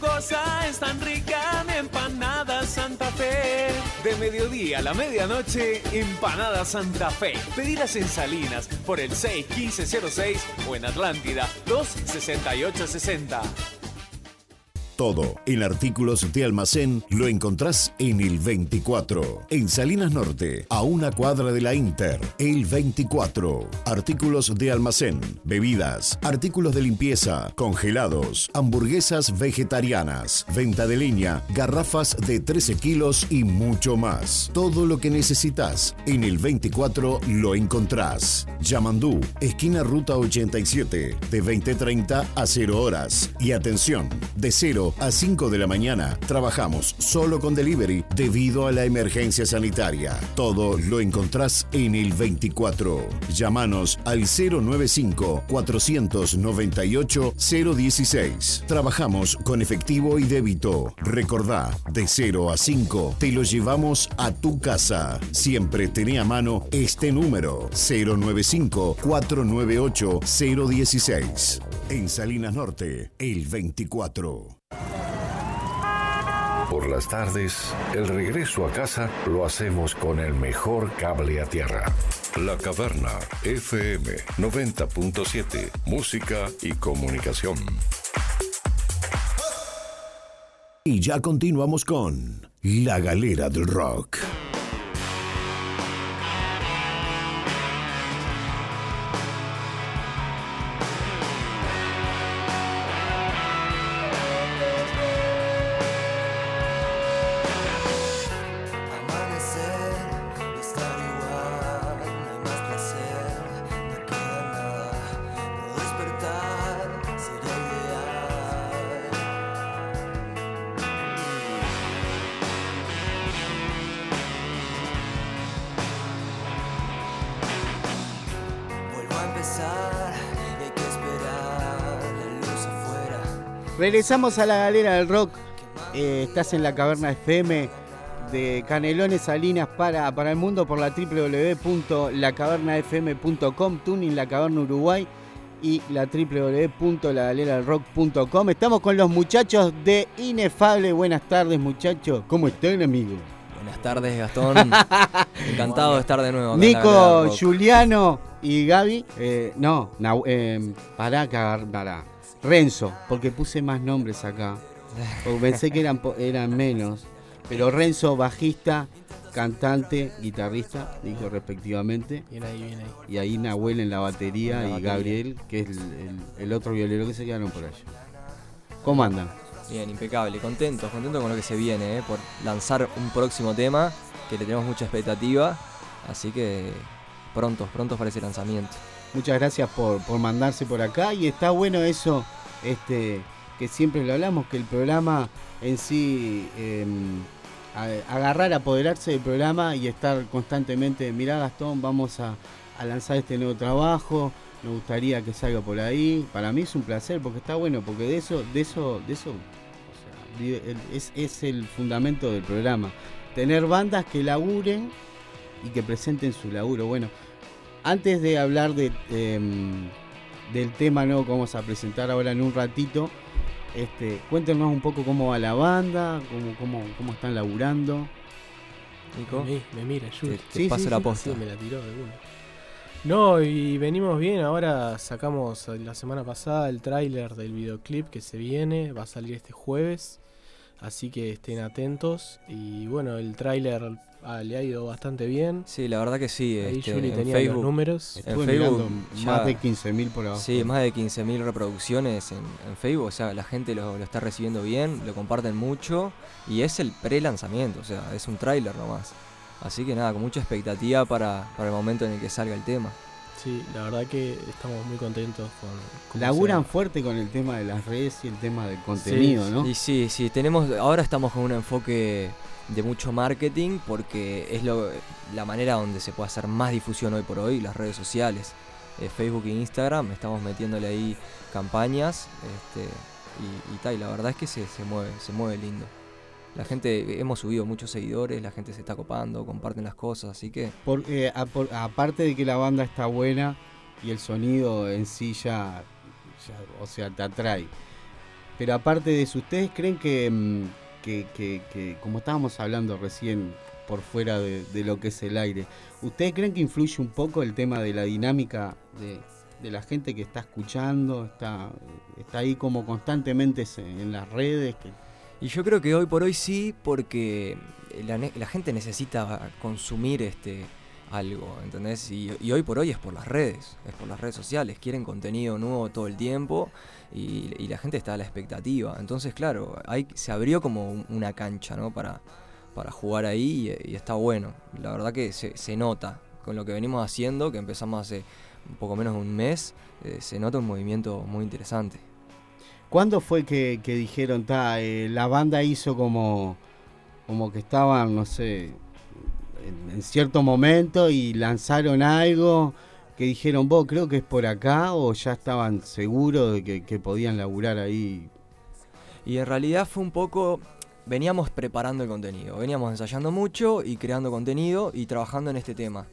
jugosa, es tan rica mi empanada Santa Fe. De mediodía a la medianoche, empanada Santa Fe. Pedidas en Salinas por el 61506 o en Atlántida 26860. Todo en artículos de almacén lo encontrás en el 24. En Salinas Norte, a una cuadra de la Inter. El 24. Artículos de almacén, bebidas, artículos de limpieza, congelados, hamburguesas vegetarianas, venta de leña, garrafas de 13 kilos y mucho más. Todo lo que necesitas en el 24 lo encontrás. Yamandú, esquina Ruta 87, de 20.30 a 0 horas. Y atención, de 0 a 5 de la mañana trabajamos solo con delivery debido a la emergencia sanitaria. Todo lo encontrás en el 24. Llámanos al 095-498-016. Trabajamos con efectivo y débito. Recordá, de 0 a 5 te lo llevamos a tu casa. Siempre tenía a mano este número 095-498-016. En Salinas Norte, el 24. Por las tardes, el regreso a casa lo hacemos con el mejor cable a tierra. La Caverna FM 90.7. Música y comunicación. Y ya continuamos con La Galera del Rock. Regresamos a la galera del rock. Eh, estás en la caverna FM de Canelones Salinas para, para el mundo por la www.lacavernafm.com, Tuning La Caverna Uruguay y la www.lagaleradellrock.com. Estamos con los muchachos de Inefable. Buenas tardes, muchachos. ¿Cómo están, amigos? Buenas tardes, Gastón. Encantado de estar de nuevo. acá Nico. Juliano y Gaby. eh, no, Nau- eh, pará, cagar, pará. Renzo, porque puse más nombres acá. Porque pensé que eran, po- eran menos. Pero Renzo, bajista, cantante, guitarrista, dijo respectivamente. Bien ahí, bien ahí. Y ahí Nahuel en la batería la y batería. Gabriel, que es el, el- el otro violero que se quedaron por allá. ¿Cómo andan? Bien, impecable. Contentos, contentos con lo que se viene, eh, por lanzar un próximo tema que le tenemos mucha expectativa. Así que prontos, prontos para ese lanzamiento. Muchas gracias por, por mandarse por acá y está bueno eso, este, que siempre lo hablamos, que el programa en sí, a- agarrar, apoderarse del programa y estar constantemente, mirá Gastón, vamos a, a lanzar este nuevo trabajo, me gustaría que salga por ahí. Para mí es un placer porque está bueno, porque de eso, de eso, de eso, es, es el fundamento del programa. Tener bandas que laburen y que presenten su laburo. Bueno, antes de hablar de, em, del tema nuevo que vamos a presentar ahora en un ratito, este, cuéntenos un poco cómo va la banda, cómo, cómo, cómo están laburando. Nico. Me, me mira, Yuri. Te- te paso la posta. Sí, me la tiró de una. No, y venimos bien. Ahora sacamos eh, la semana pasada el tráiler del videoclip que se viene. Va a salir este jueves. Así que estén atentos. Y bueno, el tráiler ah, le ha ido bastante bien. Sí, la verdad que sí. Ahí este, Yuri en tenía los Facebook, números. En Facebook mirando más de 15.000 por abajo. Sí, más de 15.000 reproducciones en, en Facebook. O sea, la gente lo, lo está recibiendo bien, lo comparten mucho. Y es el pre-lanzamiento, o sea, es un tráiler nomás. Así que nada, con mucha expectativa para, para el momento en el que salga el tema. Sí, la verdad que estamos muy contentos con. Laburan fuerte con el tema de las redes y el tema del contenido, ¿no? Y sí, sí, tenemos, ahora estamos con un enfoque de mucho marketing porque es lo, la manera donde se puede hacer más difusión hoy por hoy, las redes sociales. Eh, Facebook e Instagram, estamos metiéndole ahí campañas este, y, y tal, y la verdad es que se, se mueve, se mueve lindo. La gente, hemos subido muchos seguidores, la gente se está copando, comparten las cosas, así que... Por- eh, a- por- aparte de que la banda está buena y el sonido en sí ya, o sea, te atrae. Pero aparte de eso, ¿ustedes creen que, mm, que, que- como estábamos hablando recién por fuera de, lo que es el aire, ¿ustedes creen que influye un poco el tema de la dinámica de, de la gente que está escuchando, está, está ahí como constantemente en las redes? Que, Y yo creo que hoy por hoy sí, porque la, la gente necesita consumir este algo, ¿entendés? Y, hoy por hoy es por las redes, es por las redes sociales, quieren contenido nuevo todo el tiempo y, la gente está a la expectativa. Entonces, claro, hay, se abrió como un- una cancha, ¿no? Para, para jugar ahí y, y está bueno. La verdad que se, se nota con lo que venimos haciendo, que empezamos hace un poco menos de un mes, eh, se nota un movimiento muy interesante. ¿Cuándo fue que, dijeron, ta, eh, la banda hizo como, como que estaban, no sé, en, cierto momento y lanzaron algo que dijeron, vos creo que es por acá o ya estaban seguros de que podían laburar ahí? Y en realidad fue un poco. Veníamos preparando el contenido, veníamos ensayando mucho y creando contenido y trabajando en este tema.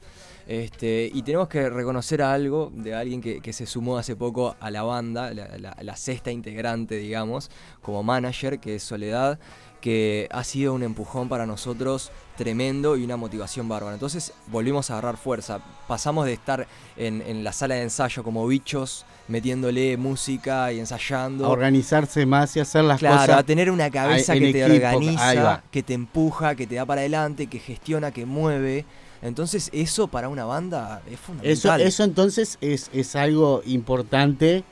Este, y tenemos que reconocer algo de alguien que, que se sumó hace poco a la banda, la, la- la sexta integrante, digamos, como manager, que es Soledad, que ha sido un empujón para nosotros tremendo y una motivación bárbara. Entonces volvimos a agarrar fuerza. Pasamos de estar en, en la sala de ensayo como bichos, metiéndole música y ensayando. A organizarse más y hacer las Claro, cosas. a tener una cabeza que te equipo, organiza, que te empuja, que te da para adelante, que gestiona, que mueve. Entonces eso para una banda es fundamental. eso entonces es, es algo importante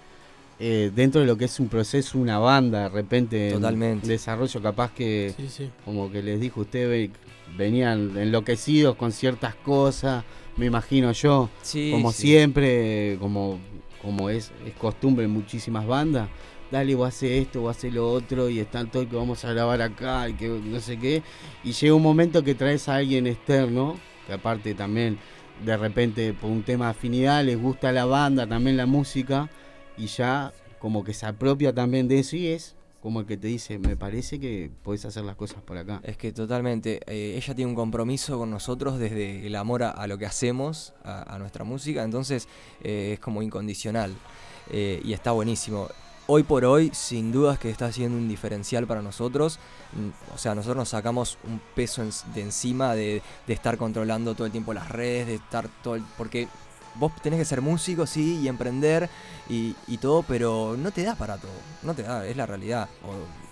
eh, dentro de lo que es un proceso, una banda, de repente. en Totalmente. Desarrollo, capaz que, Sí, sí. como que les dijo usted, ve- venían enloquecidos con ciertas cosas, me imagino yo. Sí, como sí. siempre, como, como es, es costumbre en muchísimas bandas. Dale, vos hace esto, vos hace lo otro, y están todo que vamos a grabar acá, y que no sé qué. Y llega un momento que traes a alguien externo, que aparte también de repente por un tema de afinidad les gusta la banda, también la música, y ya como que se apropia también de eso y es como el que te dice, me parece que podés hacer las cosas por acá. Es que totalmente, eh, ella tiene un compromiso con nosotros desde el amor a, lo que hacemos, a, a nuestra música, entonces eh, es como incondicional eh, y está buenísimo. Hoy por hoy, sin dudas que está siendo un diferencial para nosotros. Mm, O sea, nosotros nos sacamos un peso de encima de, estar controlando todo el tiempo las redes, de estar todo el... Porque vos tenés que ser músico, sí, y emprender y, y todo, pero no te da para todo. No te da, es la realidad.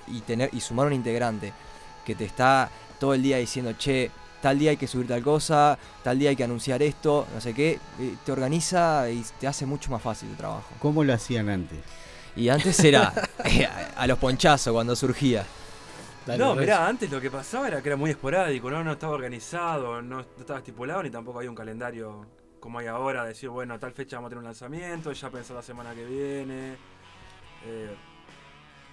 Y, tener, y sumar un integrante que te está todo el día diciendo, che, tal día hay que subir tal cosa, tal día hay que anunciar esto, no sé qué, eh, te organiza y te hace mucho más fácil el trabajo. ¿Cómo lo hacían antes? Y antes era eh, a, los ponchazos cuando surgía. no, mirá, antes lo que pasaba era que era muy esporádico, ¿no? No estaba organizado, no, estaba estipulado ni tampoco había un calendario como hay ahora, decir, bueno, a tal fecha vamos a tener un lanzamiento, ya pensar la semana que viene. Eh,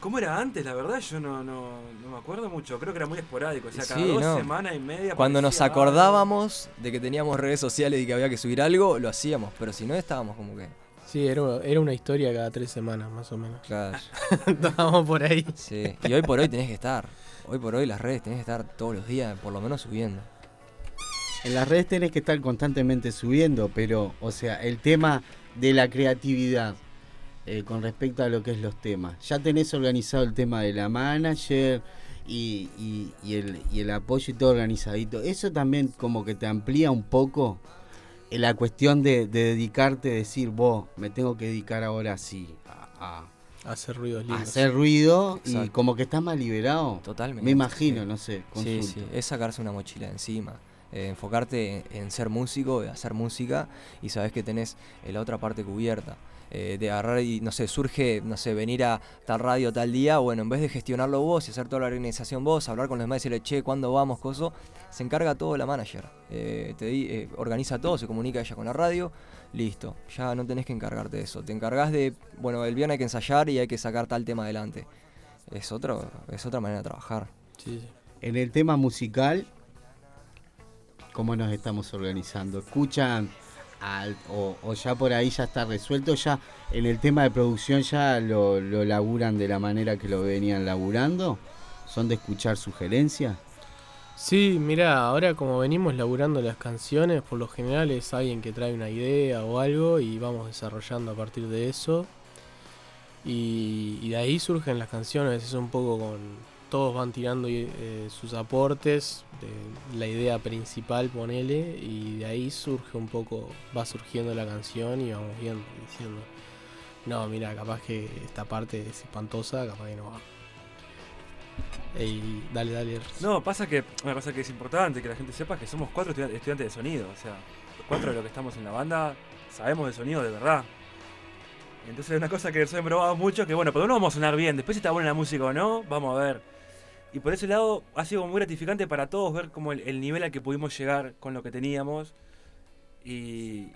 ¿Cómo era antes? La verdad yo no, no, no me acuerdo mucho, creo que era muy esporádico, o sea, cada Sí, dos no. semanas y media. Cuando nos algo. acordábamos de que teníamos redes sociales y que había que subir algo, lo hacíamos, pero si no estábamos como que... Sí, era, era una historia cada tres semanas, más o menos. Claro. Estábamos por ahí. Sí, y hoy por hoy tenés que estar. Hoy por hoy las redes tenés que estar todos los días, por lo menos subiendo. En las redes tenés que estar constantemente subiendo, pero, o sea, el tema de la creatividad eh, con respecto a lo que es los temas. Ya tenés organizado el tema de la manager y, y- y el, y el apoyo y todo organizadito. Eso también como que te amplía un poco la cuestión de, de dedicarte, decir, vos, me tengo que dedicar ahora sí a, a- Hacer ruidos a hacer ruido y como que estás más liberado. Totalmente. Me imagino, sí. no sé. Sí, consulto. sí, es sacarse una mochila de encima. eh, enfocarte en, en ser músico, hacer música y sabes que tenés la otra parte cubierta. Eh, de agarrar y, no sé, surge, no sé, venir a tal radio tal día, bueno, en vez de gestionarlo vos y hacer toda la organización vos, hablar con los demás y decirle, che, ¿cuándo vamos, coso? Se encarga todo la manager. eh, te di- eh, organiza todo, se comunica ella con la radio, listo. Ya no tenés que encargarte de eso. Te encargás de, bueno, el viernes hay que ensayar y hay que sacar tal tema adelante. Es, otro, es otra manera de trabajar. En el tema musical, ¿cómo nos estamos organizando? ¿Escuchan o, ya por ahí ya está resuelto? ¿Ya en el tema de producción ya lo, lo laburan de la manera que lo venían laburando? ¿Son de escuchar sugerencias? Sí, mira, ahora como venimos laburando las canciones, por lo general es alguien que trae una idea o algo y vamos desarrollando a partir de eso. Y, y de ahí surgen las canciones, es un poco con... Todos van tirando eh, sus aportes, la idea principal, ponele, y de ahí surge un poco, va surgiendo la canción y vamos viendo, diciendo, no, mira, capaz que esta parte es espantosa, capaz que no va. Ey, dale, dale. No, pasa que una cosa que es importante que la gente sepa es que somos cuatro estudiantes, de sonido. O sea, cuatro de los que estamos en la banda sabemos de sonido de verdad. Entonces es una cosa que nosotros hemos probado mucho, que bueno, pero no vamos a sonar bien. Después si está buena la música o no, vamos a ver. Y por ese lado ha sido muy gratificante para todos ver como el, el nivel al que pudimos llegar con lo que teníamos. Y,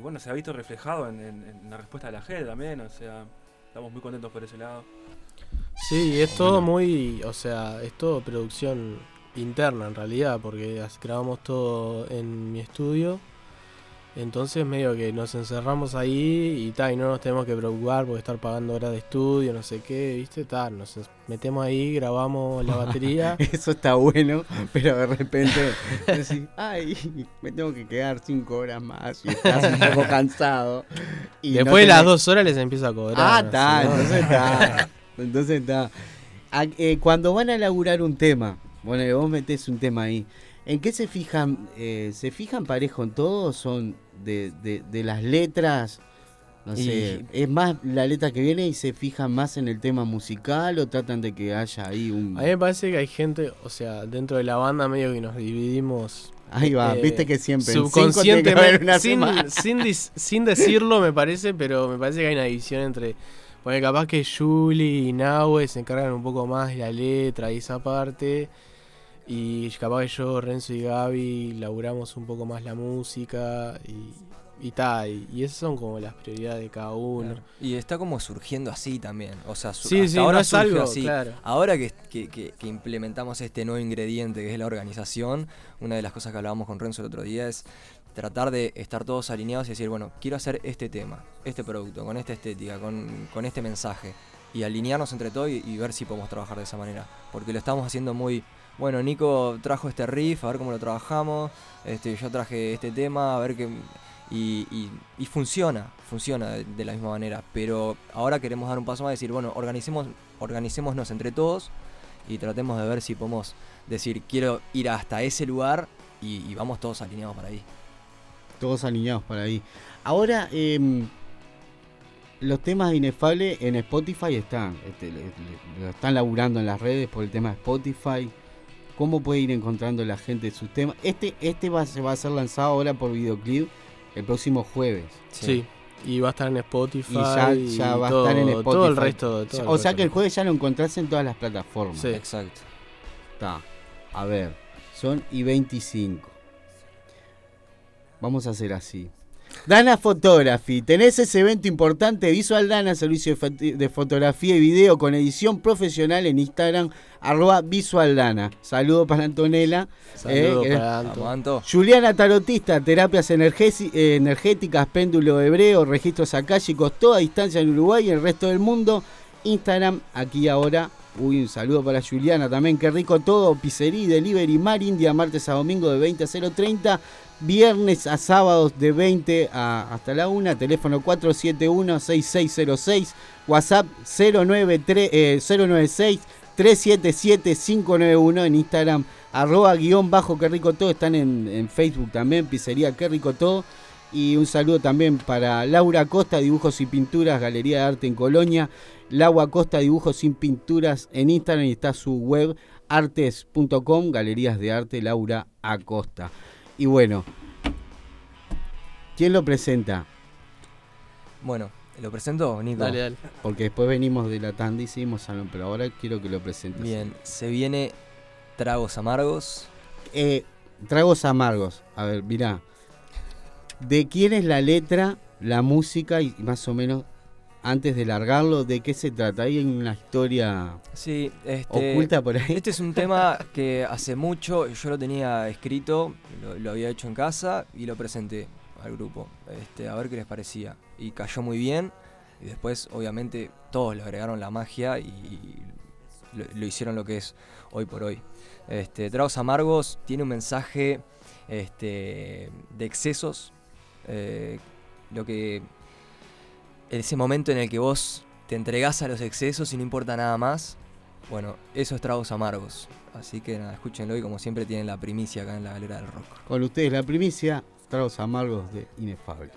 bueno, se ha visto reflejado en, en- la respuesta de la gente también. O sea, estamos muy contentos por ese lado. Sí, es todo muy, o sea, es todo producción interna en realidad, porque grabamos todo en mi estudio. Entonces medio que nos encerramos ahí y tal, y no nos tenemos que preocupar por estar pagando horas de estudio, no sé qué, viste, tal, nos metemos ahí, grabamos la batería. Eso está bueno, pero de repente decís, ay, me tengo que quedar cinco horas más y estás un poco cansado. Y no Después de las dos horas les empiezo a cobrar. Ah, está, no- entonces está. Entonces está. A- eh, cuando van a elaborar un tema, bueno, vos metés un tema ahí, ¿en qué se fijan? Eh, ¿Se fijan parejo en todo son de, de- de las letras? No sé, ¿es más la letra que viene y se fijan más en el tema musical o tratan de que haya ahí un... A mí me parece que hay gente, o sea, dentro de la banda medio que nos dividimos. eh, Ahí va, viste que siempre subconscientemente, sin, sin, dis- sin decirlo me parece, pero me parece que hay una división entre, bueno, capaz que Julie y Nahue se encargan un poco más de la letra y esa parte, y capaz que yo, Renzo y Gaby laburamos un poco más la música y, y tal, y, esas son como las prioridades de cada uno. Claro. Y está como surgiendo así también. O sea, su- Sí, hasta sí, ahora no es algo, así. claro. Ahora que, que- que- que implementamos este nuevo ingrediente que es la organización, una de las cosas que hablábamos con Renzo el otro día es tratar de estar todos alineados y decir, bueno, quiero hacer este tema, este producto, con esta estética, con, con este mensaje. Y alinearnos entre todos y, ver si podemos trabajar de esa manera. Porque lo estamos haciendo muy, bueno, Nico trajo este riff, a ver cómo lo trabajamos, este, yo traje este tema, a ver qué... Y, funciona, funciona de, la misma manera. Pero ahora queremos dar un paso más y decir, bueno, organicemos, organicémonos entre todos y tratemos de ver si podemos decir, quiero ir hasta ese lugar y, y vamos todos alineados para ahí. Todos alineados para ahí. Ahora, em, los temas de Inefable en Spotify están. este, le- le- lo están laburando en las redes por el tema de Spotify. ¿Cómo puede ir encontrando la gente sus temas? Este, este va, se va a ser lanzado ahora por videoclip el próximo jueves. Sí. Y va a estar en Spotify. Y ya, ya va todo- a estar en Spotify. Todo el resto. todo el o sea resto. que el jueves ya lo encontrás en todas las plataformas. Sí. Exacto. Está. A ver, son y 25. Vamos a hacer así. Dana Photography, tenés ese evento importante, Visual Dana, servicio de, fotografía y video con edición profesional en Instagram, arroba Visual Dana. Saludo para Antonella. Saludo eh, para eh, Anto. Juliana Tarotista, terapias eh, energéticas, péndulo hebreo, registros akáshicos, toda distancia en Uruguay y el resto del mundo. Instagram, aquí ahora. Uy, un saludo para Juliana también. Qué rico todo. Pizzería, delivery, mar India, martes a domingo de 20 a 030. Viernes a sábados de 20 a, hasta la 1. Teléfono 471-6606. WhatsApp 093, eh, 096 377-591 en Instagram, arroba guion bajo qué rico todo, están en, Facebook también, pizzería qué rico todo. Y un saludo también para Laura Costa, Dibujos y Pinturas, Galería de Arte en Colonia. Laura Costa, Dibujos y Pinturas en Instagram y está su web artes.com, Galerías de Arte Laura Acosta. Y bueno, ¿quién lo presenta? Bueno, ¿lo presento, Nico? Dale, dale. Porque después venimos de la tanda y seguimos hablando, pero ahora quiero que lo presentes. Bien, se viene Tragos Amargos. Eh, tragos amargos. A ver, mirá. ¿De quién es la letra, la música y más o menos antes de largarlo, de qué se trata? Hay una historia Sí, este, oculta por ahí. Este es un tema que hace mucho yo lo tenía escrito, lo, lo había hecho en casa y lo presenté al grupo, este, a ver qué les parecía. Y cayó muy bien. Y después, obviamente, todos le agregaron la magia y lo, lo hicieron lo que es hoy por hoy. Este, Tragos Amargos tiene un mensaje este, de excesos. eh, lo que. Ese momento en el que vos te entregás a los excesos y no importa nada más. Bueno, eso es Tragos Amargos. Así que nada, escúchenlo y como siempre tienen la primicia acá en la galera del rock. Con ustedes la primicia, tragos amargos de Inefable.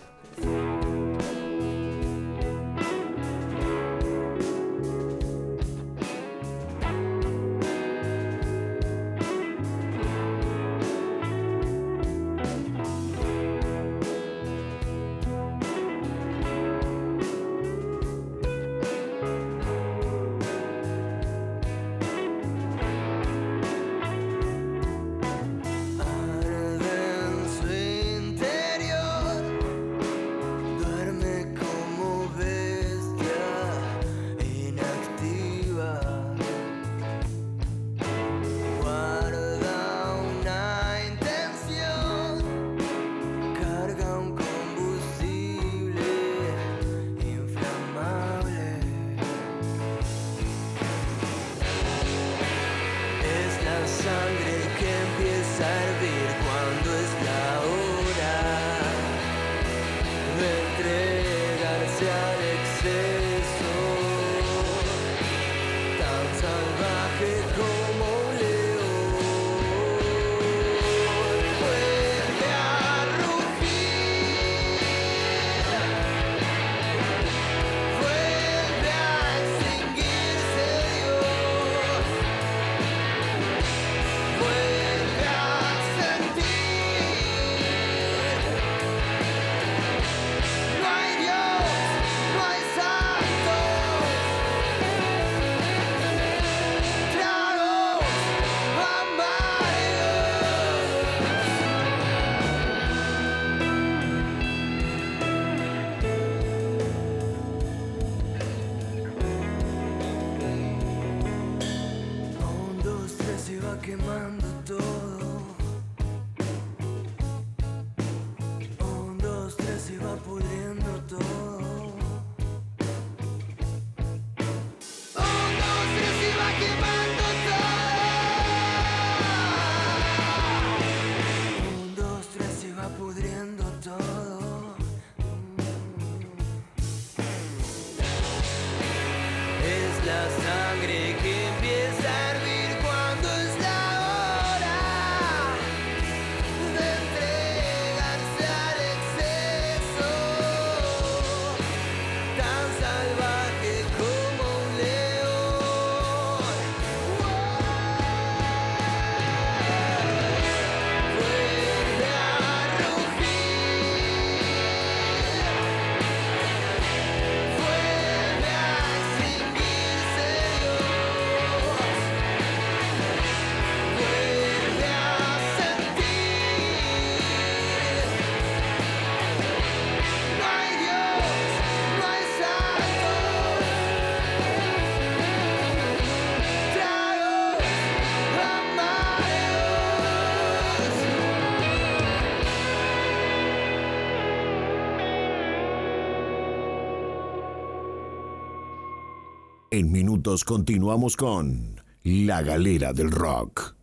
En minutos continuamos con La Galera del Rock.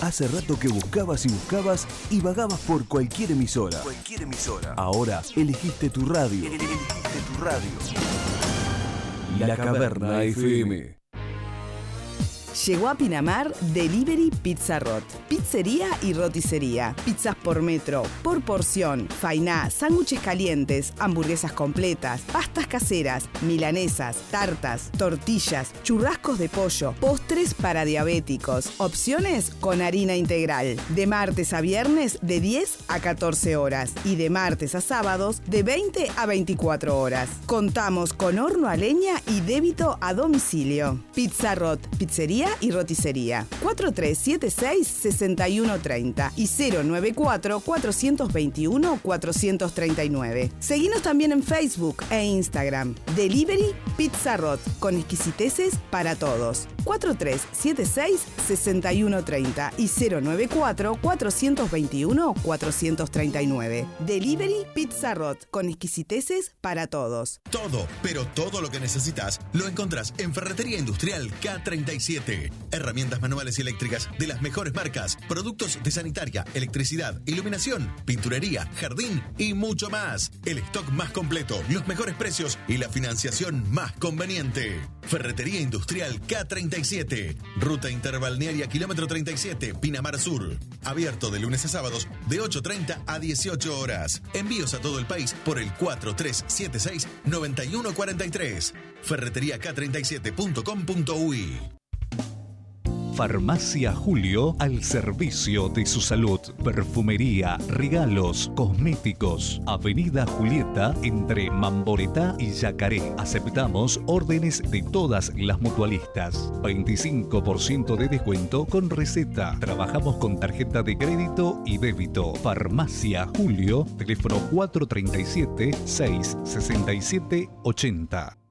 Hace rato que buscabas y buscabas y vagabas por cualquier emisora. Cualquier emisora. Ahora elegiste tu radio. Elegiste tu radio. La Caverna FM. Llegó a Pinamar Delivery Pizza Rot. Pizzería y roticería. Pizzas por metro, por porción, fainá, sándwiches calientes, hamburguesas completas, pastas caseras, milanesas, tartas, tortillas, churrascos de pollo, postres para diabéticos, opciones con harina integral. De martes a viernes de 10 a 14 horas y de martes a sábados de 20 a 24 horas. Contamos con horno a leña y débito a domicilio. Pizza Rot, pizzería y roticería. 4376-6130 y 094-421-439. Seguinos también en Facebook e Instagram. Delivery Pizza Rot, con exquisiteces para todos. 4376-6130 y 094-421-439. Delivery Pizza Rot, con exquisiteces para todos. Todo, pero todo lo que necesitas lo encontrás en Ferretería Industrial K37. Herramientas manuales y eléctricas de las mejores marcas, productos de sanitaria, electricidad, iluminación, pinturería, jardín y mucho más. El stock más completo, los mejores precios y la financiación más conveniente. Ferretería Industrial K37, ruta interbalnearia kilómetro 37, Pinamar Sur. Abierto de lunes a sábados de 8.30 a 18 horas. Envíos a todo el país por el 4376-9143. Ferreteriak37.com.uy Farmacia Julio al servicio de su salud. Perfumería, regalos, cosméticos. Avenida Julieta entre Mamboretá y Yacaré. Aceptamos órdenes de todas las mutualistas. 25% de descuento con receta. Trabajamos con tarjeta de crédito y débito. Farmacia Julio, teléfono 437 667 80.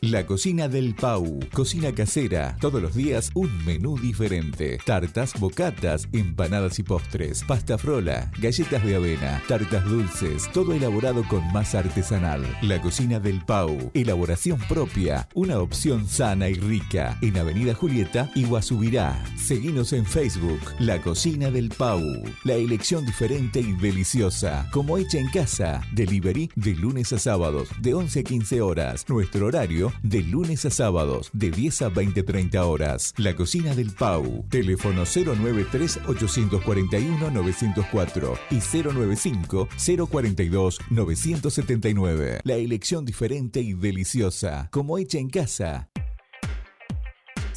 La cocina del Pau. Cocina casera. Todos los días un menú diferente. Tartas, bocatas, empanadas y postres. Pasta frola, galletas de avena, tartas dulces. Todo elaborado con masa artesanal. La cocina del Pau. Elaboración propia. Una opción sana y rica. En Avenida Julieta y Guasubirá. Seguinos en Facebook. La cocina del Pau. La elección diferente y deliciosa. Como hecha en casa. Delivery de lunes a sábados. De 11 a 15 horas. Nuestro horario de lunes a sábados de 10 a 20-30 horas. La cocina del Pau. Teléfono 093-841-904 y 095-042-979. La elección diferente y deliciosa. Como hecha en casa.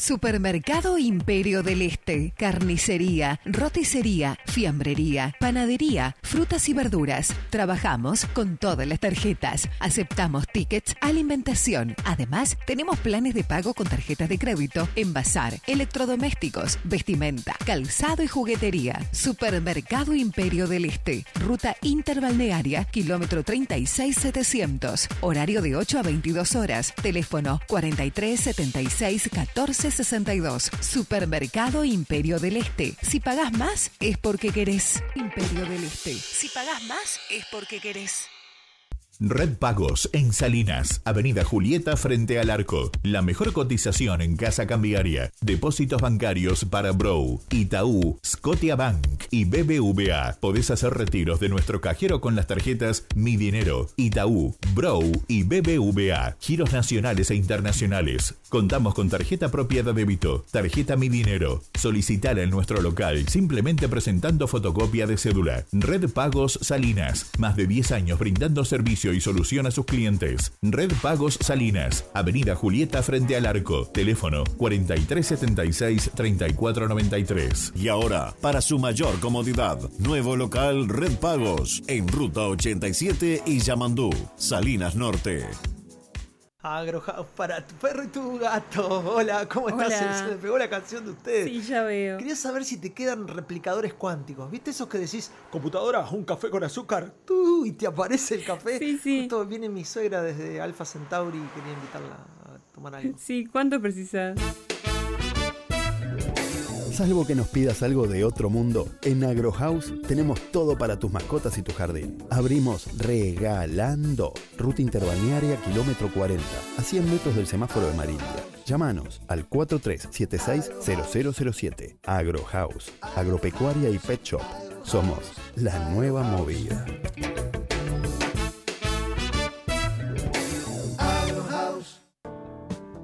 Supermercado Imperio del Este, carnicería, roticería, fiambrería, panadería, frutas y verduras. Trabajamos con todas las tarjetas. Aceptamos tickets, alimentación. Además, tenemos planes de pago con tarjetas de crédito, envasar, electrodomésticos, vestimenta, calzado y juguetería. Supermercado Imperio del Este, ruta interbalnearia, kilómetro 36700. Horario de 8 a 22 horas. Teléfono 4376 14 1162. Supermercado Imperio del Este. Si pagás más, es porque querés. Imperio del Este. Si pagás más, es porque querés. Red Pagos en Salinas, Avenida Julieta frente al arco. La mejor cotización en casa cambiaria. Depósitos bancarios para Bro, Itaú, Scotiabank y BBVA. Podés hacer retiros de nuestro cajero con las tarjetas Mi Dinero, Itaú, Bro y BBVA. Giros nacionales e internacionales. Contamos con tarjeta propia de débito, tarjeta Mi Dinero. Solicitar en nuestro local simplemente presentando fotocopia de cédula. Red Pagos Salinas, más de 10 años brindando y solución a sus clientes. Red Pagos Salinas, Avenida Julieta frente al arco. Teléfono 4376-3493. Y ahora, para su mayor comodidad, nuevo local Red Pagos en Ruta 87 y Yamandú, Salinas Norte. Agrohouse para tu perro y tu gato. Hola, ¿cómo estás? Hola. Se, se me pegó la canción de ustedes. Sí, ya veo. Quería saber si te quedan replicadores cuánticos. ¿Viste esos que decís, computadora, un café con azúcar? Tú, y te aparece el café. Sí, sí. Justo viene mi suegra desde Alpha Centauri y quería invitarla a tomar algo. Sí, ¿cuánto precisas? Salvo que nos pidas algo de otro mundo, en Agrohouse tenemos todo para tus mascotas y tu jardín. Abrimos regalando. Ruta interbalnearia kilómetro 40, a 100 metros del semáforo de Marilia. Llámanos al 4376-0007. Agrohouse, agropecuaria y pet shop. Somos la nueva movida.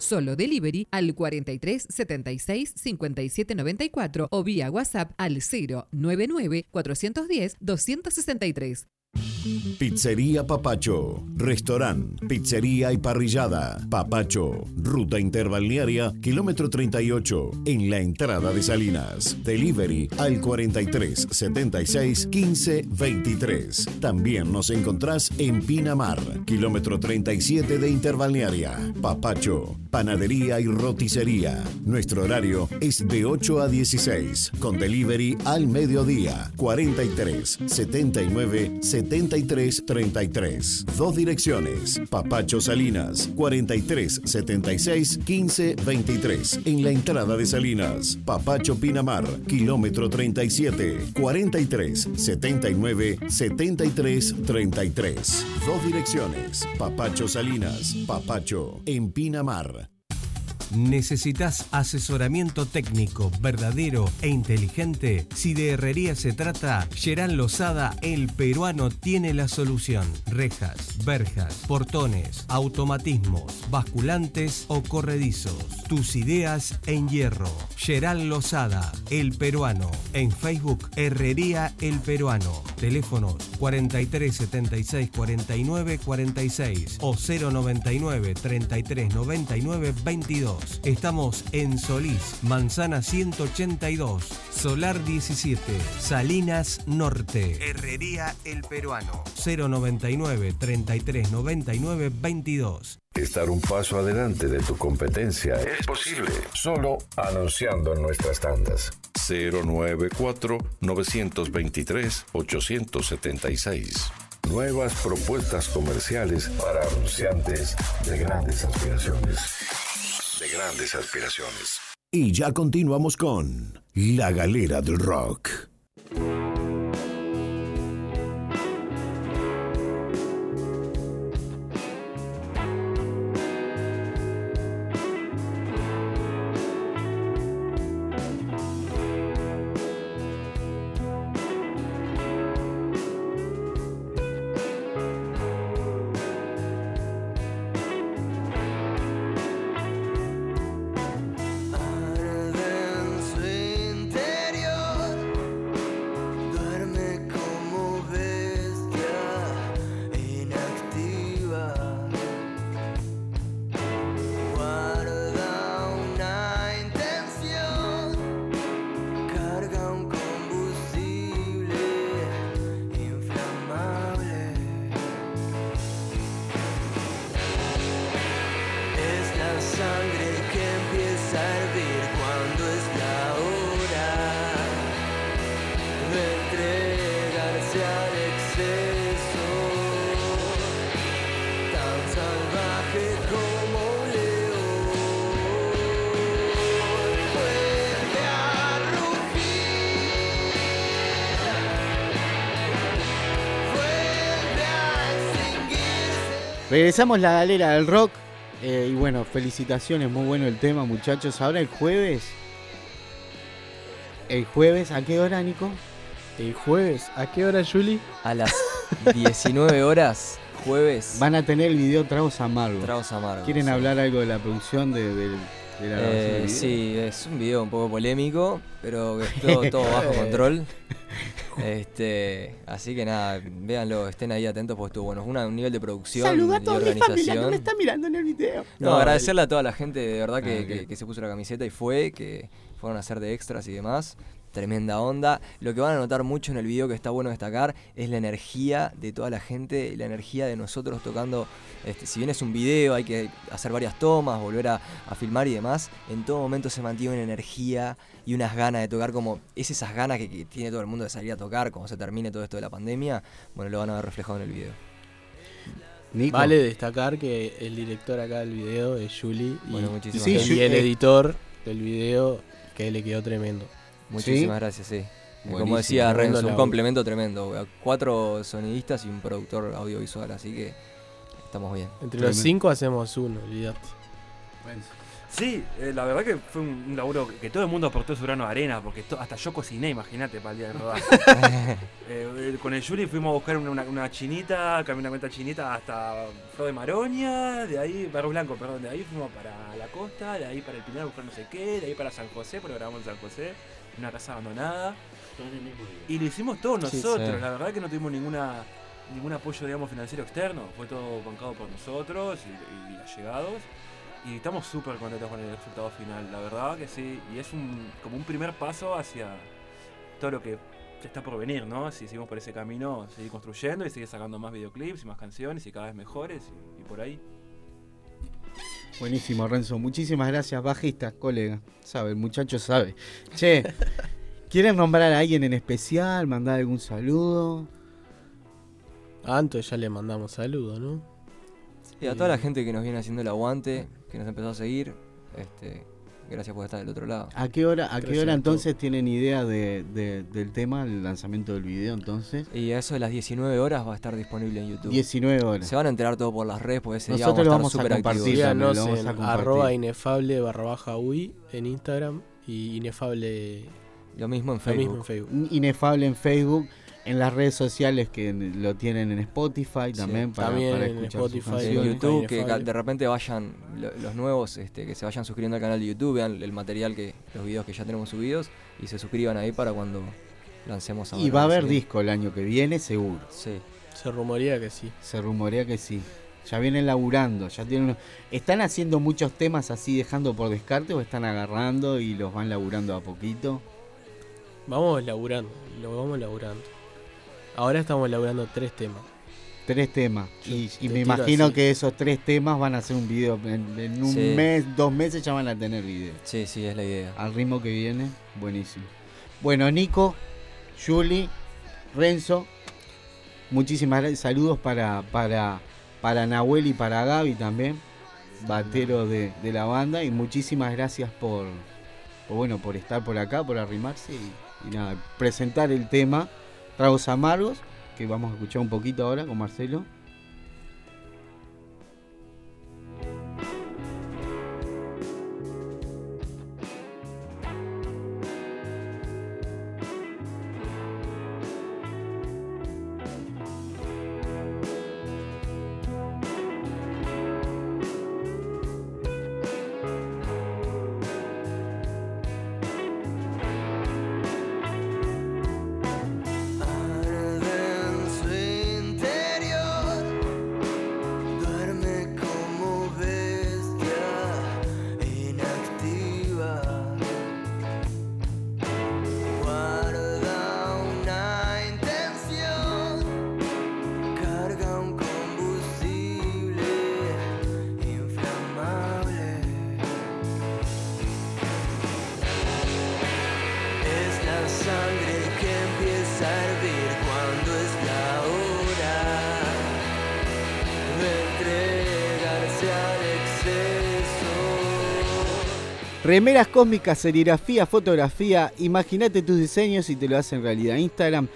Solo delivery al 43 76 57 94 o vía WhatsApp al 099 410 263. Pizzería Papacho, restaurante, pizzería y parrillada. Papacho, ruta interbalnearia, kilómetro 38, en la entrada de Salinas. Delivery al 43 76 15 23. También nos encontrás en Pinamar, kilómetro 37 de interbalnearia. Papacho, panadería y roticería. Nuestro horario es de 8 a 16, con delivery al mediodía, 43 79 73 33. Dos direcciones. Papacho Salinas, 43 76 15 23. En la entrada de Salinas. Papacho Pinamar, kilómetro 37, 43 79 73 33. Dos direcciones. Papacho Salinas, Papacho en Pinamar. ¿Necesitas asesoramiento técnico verdadero e inteligente? Si de herrería se trata, Gerán Lozada, el peruano, tiene la solución. Rejas, verjas, portones, automatismos, basculantes o corredizos. Tus ideas en hierro. Gerán Lozada, El Peruano. En Facebook, Herrería El Peruano. Teléfonos 43 76 49 46 o 099 33 99 22. Estamos en Solís, Manzana 182, Solar 17, Salinas Norte. Herrería El Peruano. 099 33 99 22. Estar un paso adelante de tu competencia es posible solo anunciando en nuestras tandas. 094-923-876. Nuevas propuestas comerciales para anunciantes de grandes aspiraciones. De grandes aspiraciones. Y ya continuamos con La Galera del Rock. Regresamos la galera del rock. eh, y bueno, felicitaciones, muy bueno el tema, muchachos. Ahora el jueves. El jueves, ¿a qué hora, Nico? El jueves, ¿a qué hora, Juli? A las 19 horas, jueves. Van a tener el video Tragos Amargos. Tragos Amargos, ¿Quieren sí. hablar algo de la producción de, de- de la Eh, sí, es un video un poco polémico, pero que es todo, todo bajo control. Este, así que nada, véanlo, estén ahí atentos porque estuvo bueno, es una- un nivel de producción Saluda a toda mi familia que me está mirando en el video. No, agradecerle a toda la gente de verdad que, Ah, que se puso la camiseta y fue, que fueron a hacer de extras y demás. Tremenda onda. Lo que van a notar mucho en el video que está bueno destacar es la energía de toda la gente, y la energía de nosotros tocando. Este, si bien es un video, hay que hacer varias tomas, volver a, a filmar y demás. En todo momento se mantiene una energía y unas ganas de tocar, como es esas ganas que, que tiene todo el mundo de salir a tocar cuando se termine todo esto de la pandemia. Bueno, lo van a ver reflejado en el video. Vale destacar que el director acá del video es Juli y, Bueno, muchísimas y gracias. el eh. editor del video que le quedó tremendo. Muchísimas gracias, sí. Como Buenísimo, decía Renzo, un complemento tremendo. Cuatro sonidistas y un productor audiovisual, así que estamos bien. Entre los cinco hacemos uno, olvidate. Sí, eh, la verdad que fue un, un laburo que todo el mundo aportó su grano de arena, porque to- hasta yo cociné, imagínate, para el día de rodaje. Eh, eh, con el Juli fuimos a buscar una, una- una chinita, cambié una cuenta chinita hasta Flor de Maroña, de ahí, Barro Blanco, perdón, de ahí fuimos para la costa, de ahí para el Pinar a buscar no sé qué, de ahí para San José, porque grabamos en San José, una casa abandonada. Y lo hicimos todos Sí, nosotros, sí. la verdad que no tuvimos ninguna ningún apoyo digamos financiero externo, fue todo bancado por nosotros y, y allegados. Y estamos súper contentos con el resultado final, la verdad que sí. Y es un, como un primer paso hacia todo lo que está por venir, ¿no? Si seguimos por ese camino, seguir construyendo y seguir sacando más videoclips y más canciones y cada vez mejores y, y por ahí. Buenísimo, Renzo. Muchísimas gracias, bajista, colega. Sabe, el muchacho sabe. Che, ¿quieren nombrar a alguien en especial? ¿Mandar algún saludo? A Anto ya le mandamos saludos, ¿no? Y a toda la gente que nos viene haciendo el aguante, que nos empezó a seguir, este, gracias por estar del otro lado. ¿A qué hora, a qué hora entonces tienen idea de, de- del tema, el lanzamiento del video entonces? Y a eso de las 19 horas va a estar disponible en YouTube. 19 horas. Se van a enterar todo por las redes, porque ese día Nosotros lo vamos a vamos a estar súper activos. lo vamos en a compartir. arroba inefable barra baja UI en Instagram y inefable Lo mismo en Lo mismo Facebook. en Facebook. Inefable en Facebook. En las redes sociales que lo tienen en Spotify también para, también para en escuchar sus Spotify, en YouTube, que de repente vayan lo- los nuevos, este, que se vayan suscribiendo al canal de YouTube, vean el material que, los videos que ya tenemos subidos y se suscriban ahí para cuando lancemos Y va a ahora haber disco el año que viene, seguro. Sí. Se rumorea que sí. Se rumorea que sí. Ya vienen laburando, ya tienen unos- ¿Están haciendo muchos temas así dejando por descarte o están agarrando y los van laburando a poquito? Vamos laburando, lo vamos laburando. Ahora estamos laburando tres temas. Tres temas. Yo Y, te y me imagino así. que esos tres temas van a hacer un video. En, en un Sí. mes, dos meses ya van a tener video. Sí, sí, es la idea. Al ritmo que viene, buenísimo. Bueno, Nico, Julie, Renzo, muchísimas gracias. Saludos para, para, para Nahuel y para Gaby también, batero de, de la banda. Y muchísimas gracias por, por, bueno, por estar por acá, por arrimarse y, y nada, presentar el tema Tragos Amargos, que vamos a escuchar un poquito ahora con Marcelo. Remeras cósmicas, serigrafía, fotografía. Imagínate tus diseños y te lo hacen realidad. Instagram,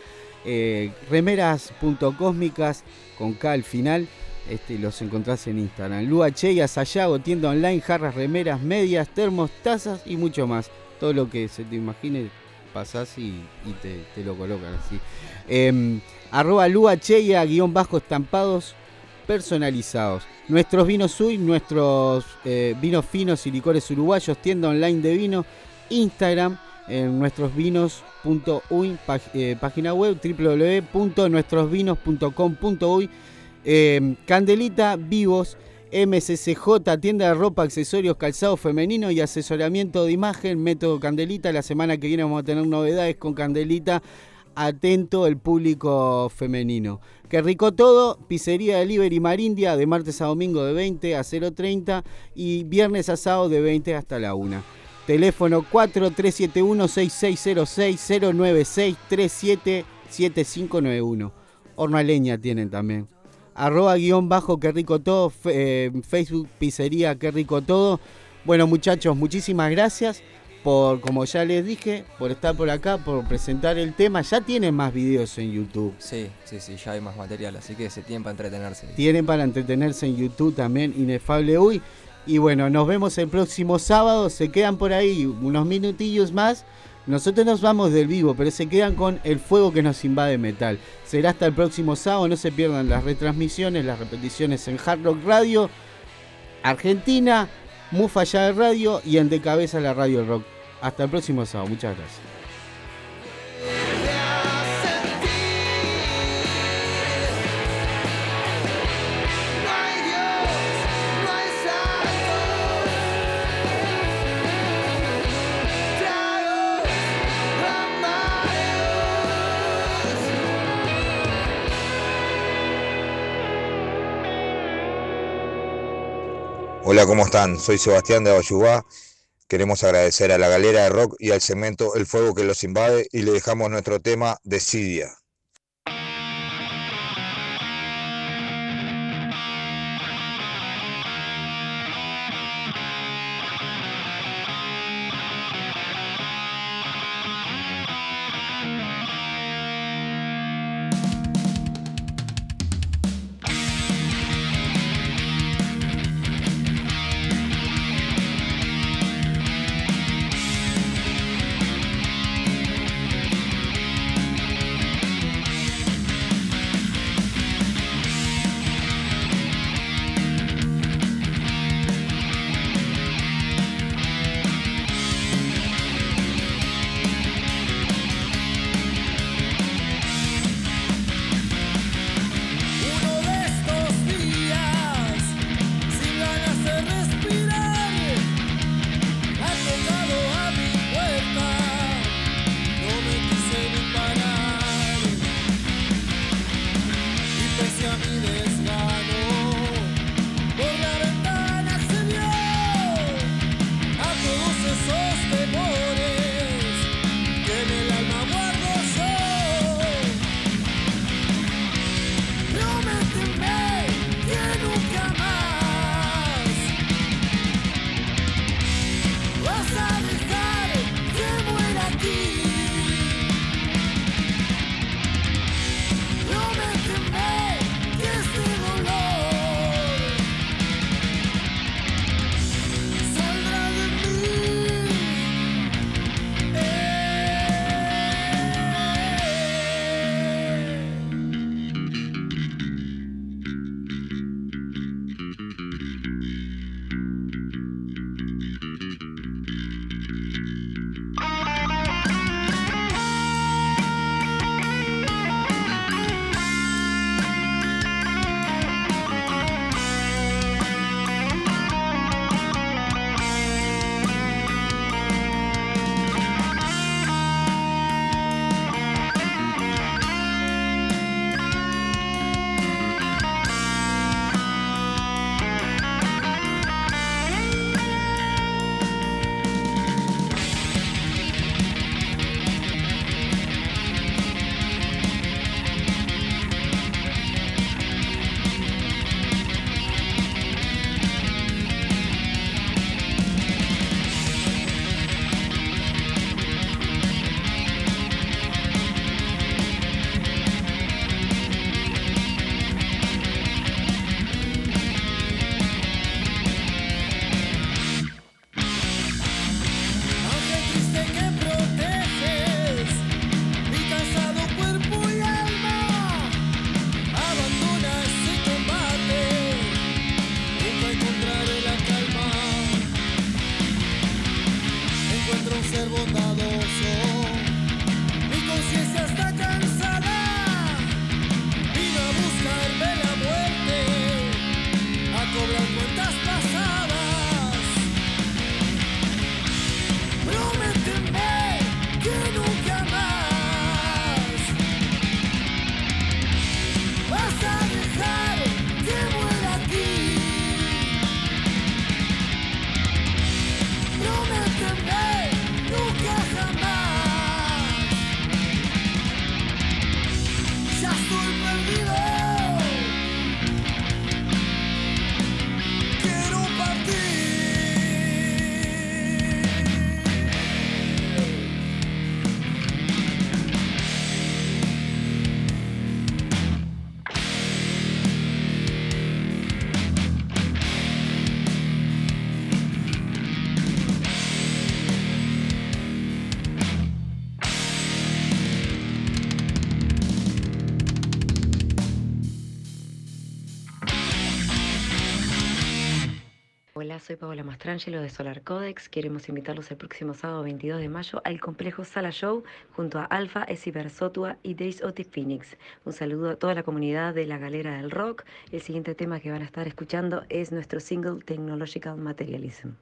eh, remeras.cósmicas con K al final. Este, los encontrás en Instagram. Lua Cheya, Sayago, tienda online, jarras, remeras, medias, termos, tazas y mucho más. Todo lo que se te imagine, pasás y, te, lo colocan así. Em, arroba Lua Cheya, guion bajo estampados personalizados. Nuestros vinos UI, nuestros eh, vinos finos y licores uruguayos, tienda online de vino, Instagram, en nuestrosvinos.uy, eh, página web www.nuestrosvinos.com.uy, eh, Candelita Vivos, MCCJ, tienda de ropa, accesorios, calzado femenino y asesoramiento de imagen, método Candelita. La semana que viene vamos a tener novedades con Candelita. Atento el público femenino. Qué rico todo, pizzería Delivery Marindia de martes a domingo de 20 a 0.30 y viernes a sábado de 20 hasta la 1. Teléfono 4371-6606-096-377591. Horno a leña tienen también. Arroba guion bajo, qué rico todo. eh, Facebook, pizzería, qué rico todo. Bueno muchachos, muchísimas gracias por, como ya les dije, por estar por acá, por presentar el tema. Ya tienen más videos en YouTube. Sí, sí, sí, ya hay más material, así que se tienen para entretenerse. Tienen para entretenerse en YouTube también, Inefable Uy. Y bueno, nos vemos el próximo sábado. Se quedan por ahí unos minutillos más. Nosotros nos vamos del vivo, pero se quedan con el fuego que nos invade metal. Será hasta el próximo sábado. No se pierdan las retransmisiones, las repeticiones en Hard Rock Radio, Argentina, Mufa ya de Radio y en De Cabeza la Radio Rock. Hasta el próximo sábado. Muchas gracias. Hola, ¿cómo están? Soy Sebastián de Abayubá. Queremos agradecer a la galera de rock y al cemento El Fuego que los invade y le dejamos nuestro tema Decidia. Hola, soy Paola Mastrangelo de Solar Codex. Queremos invitarlos el próximo sábado 22 de mayo al complejo Sala Show junto a Alfa, Esiber Sotua y Days the Phoenix. Un saludo a toda la comunidad de la Galera del Rock. El siguiente tema que van a estar escuchando es nuestro single Technological Materialism.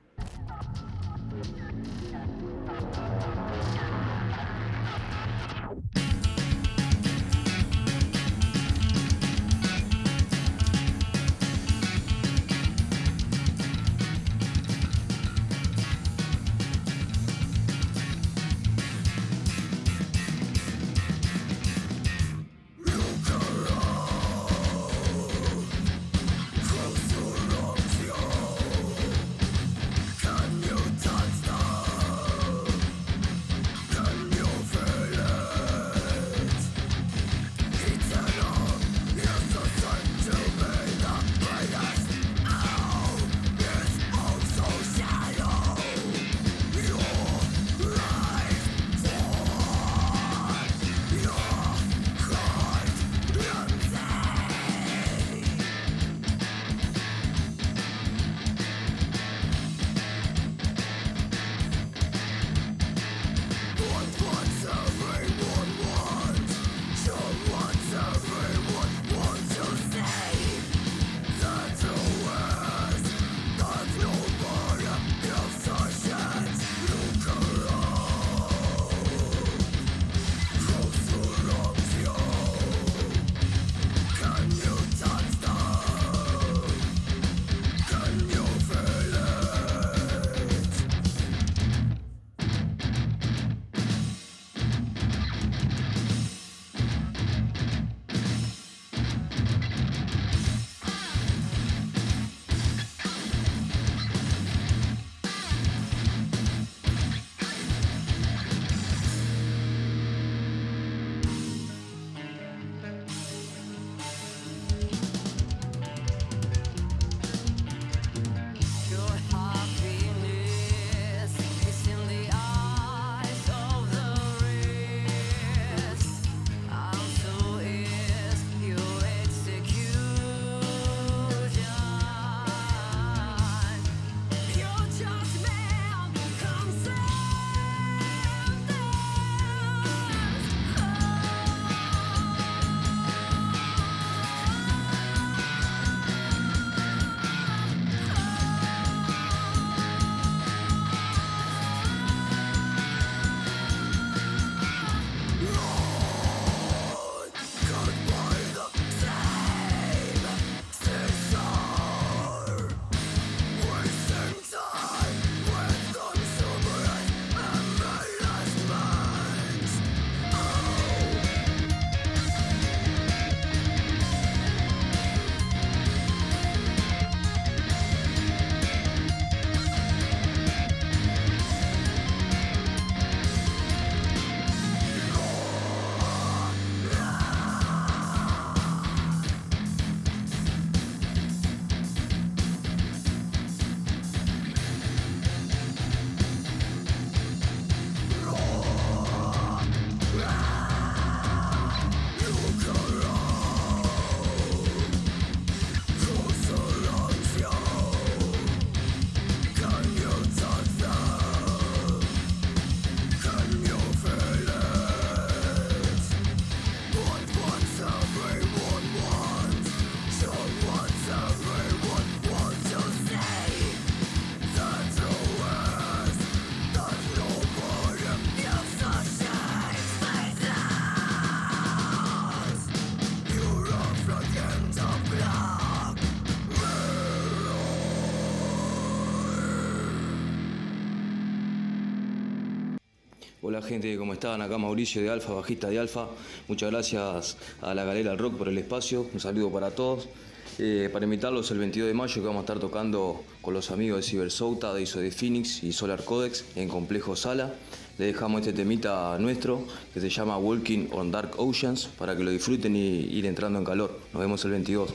Gente, ¿cómo están? Acá Mauricio de Alfa, bajista de Alfa. Muchas gracias a la Galera del Rock por el espacio. Un saludo para todos. Eh, para invitarlos el 22 de mayo que vamos a estar tocando con los amigos de Cybersouta, de ISO de Phoenix y Solar Codex en Complejo Sala. Le dejamos este temita nuestro que se llama Walking on Dark Oceans para que lo disfruten y ir entrando en calor. Nos vemos el 22.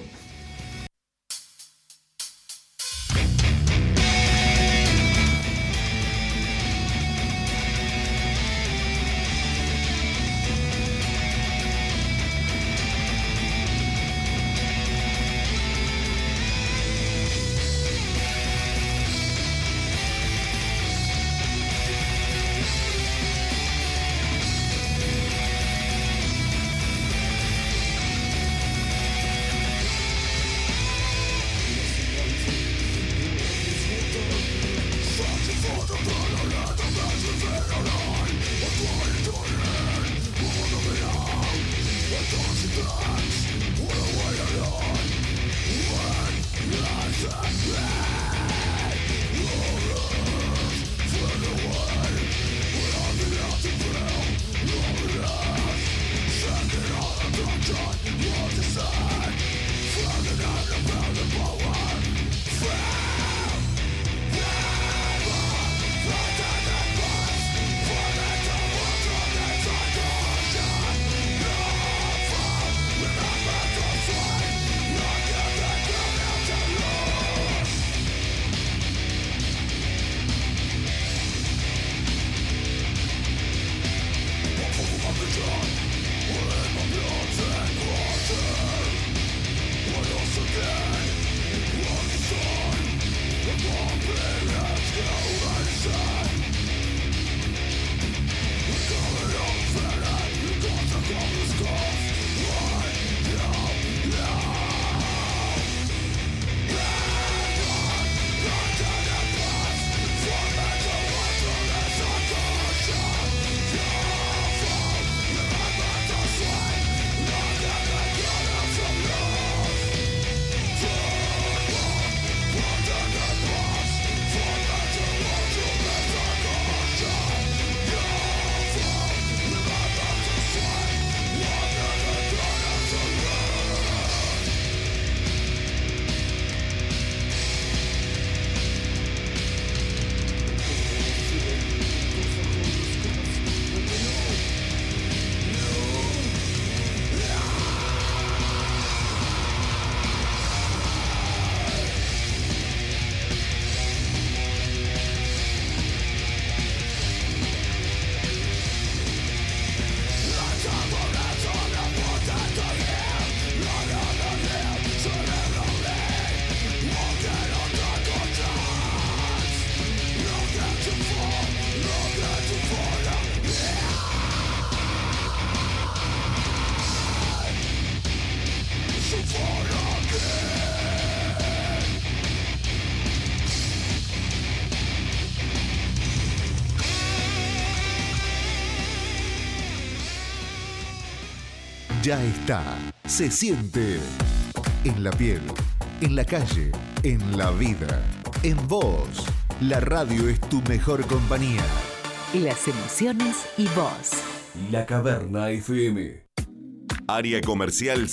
Ya está, se siente en la piel, en la calle, en la vida, en vos. La radio es tu mejor compañía. Las emociones y vos. La Caverna FM. Área comercial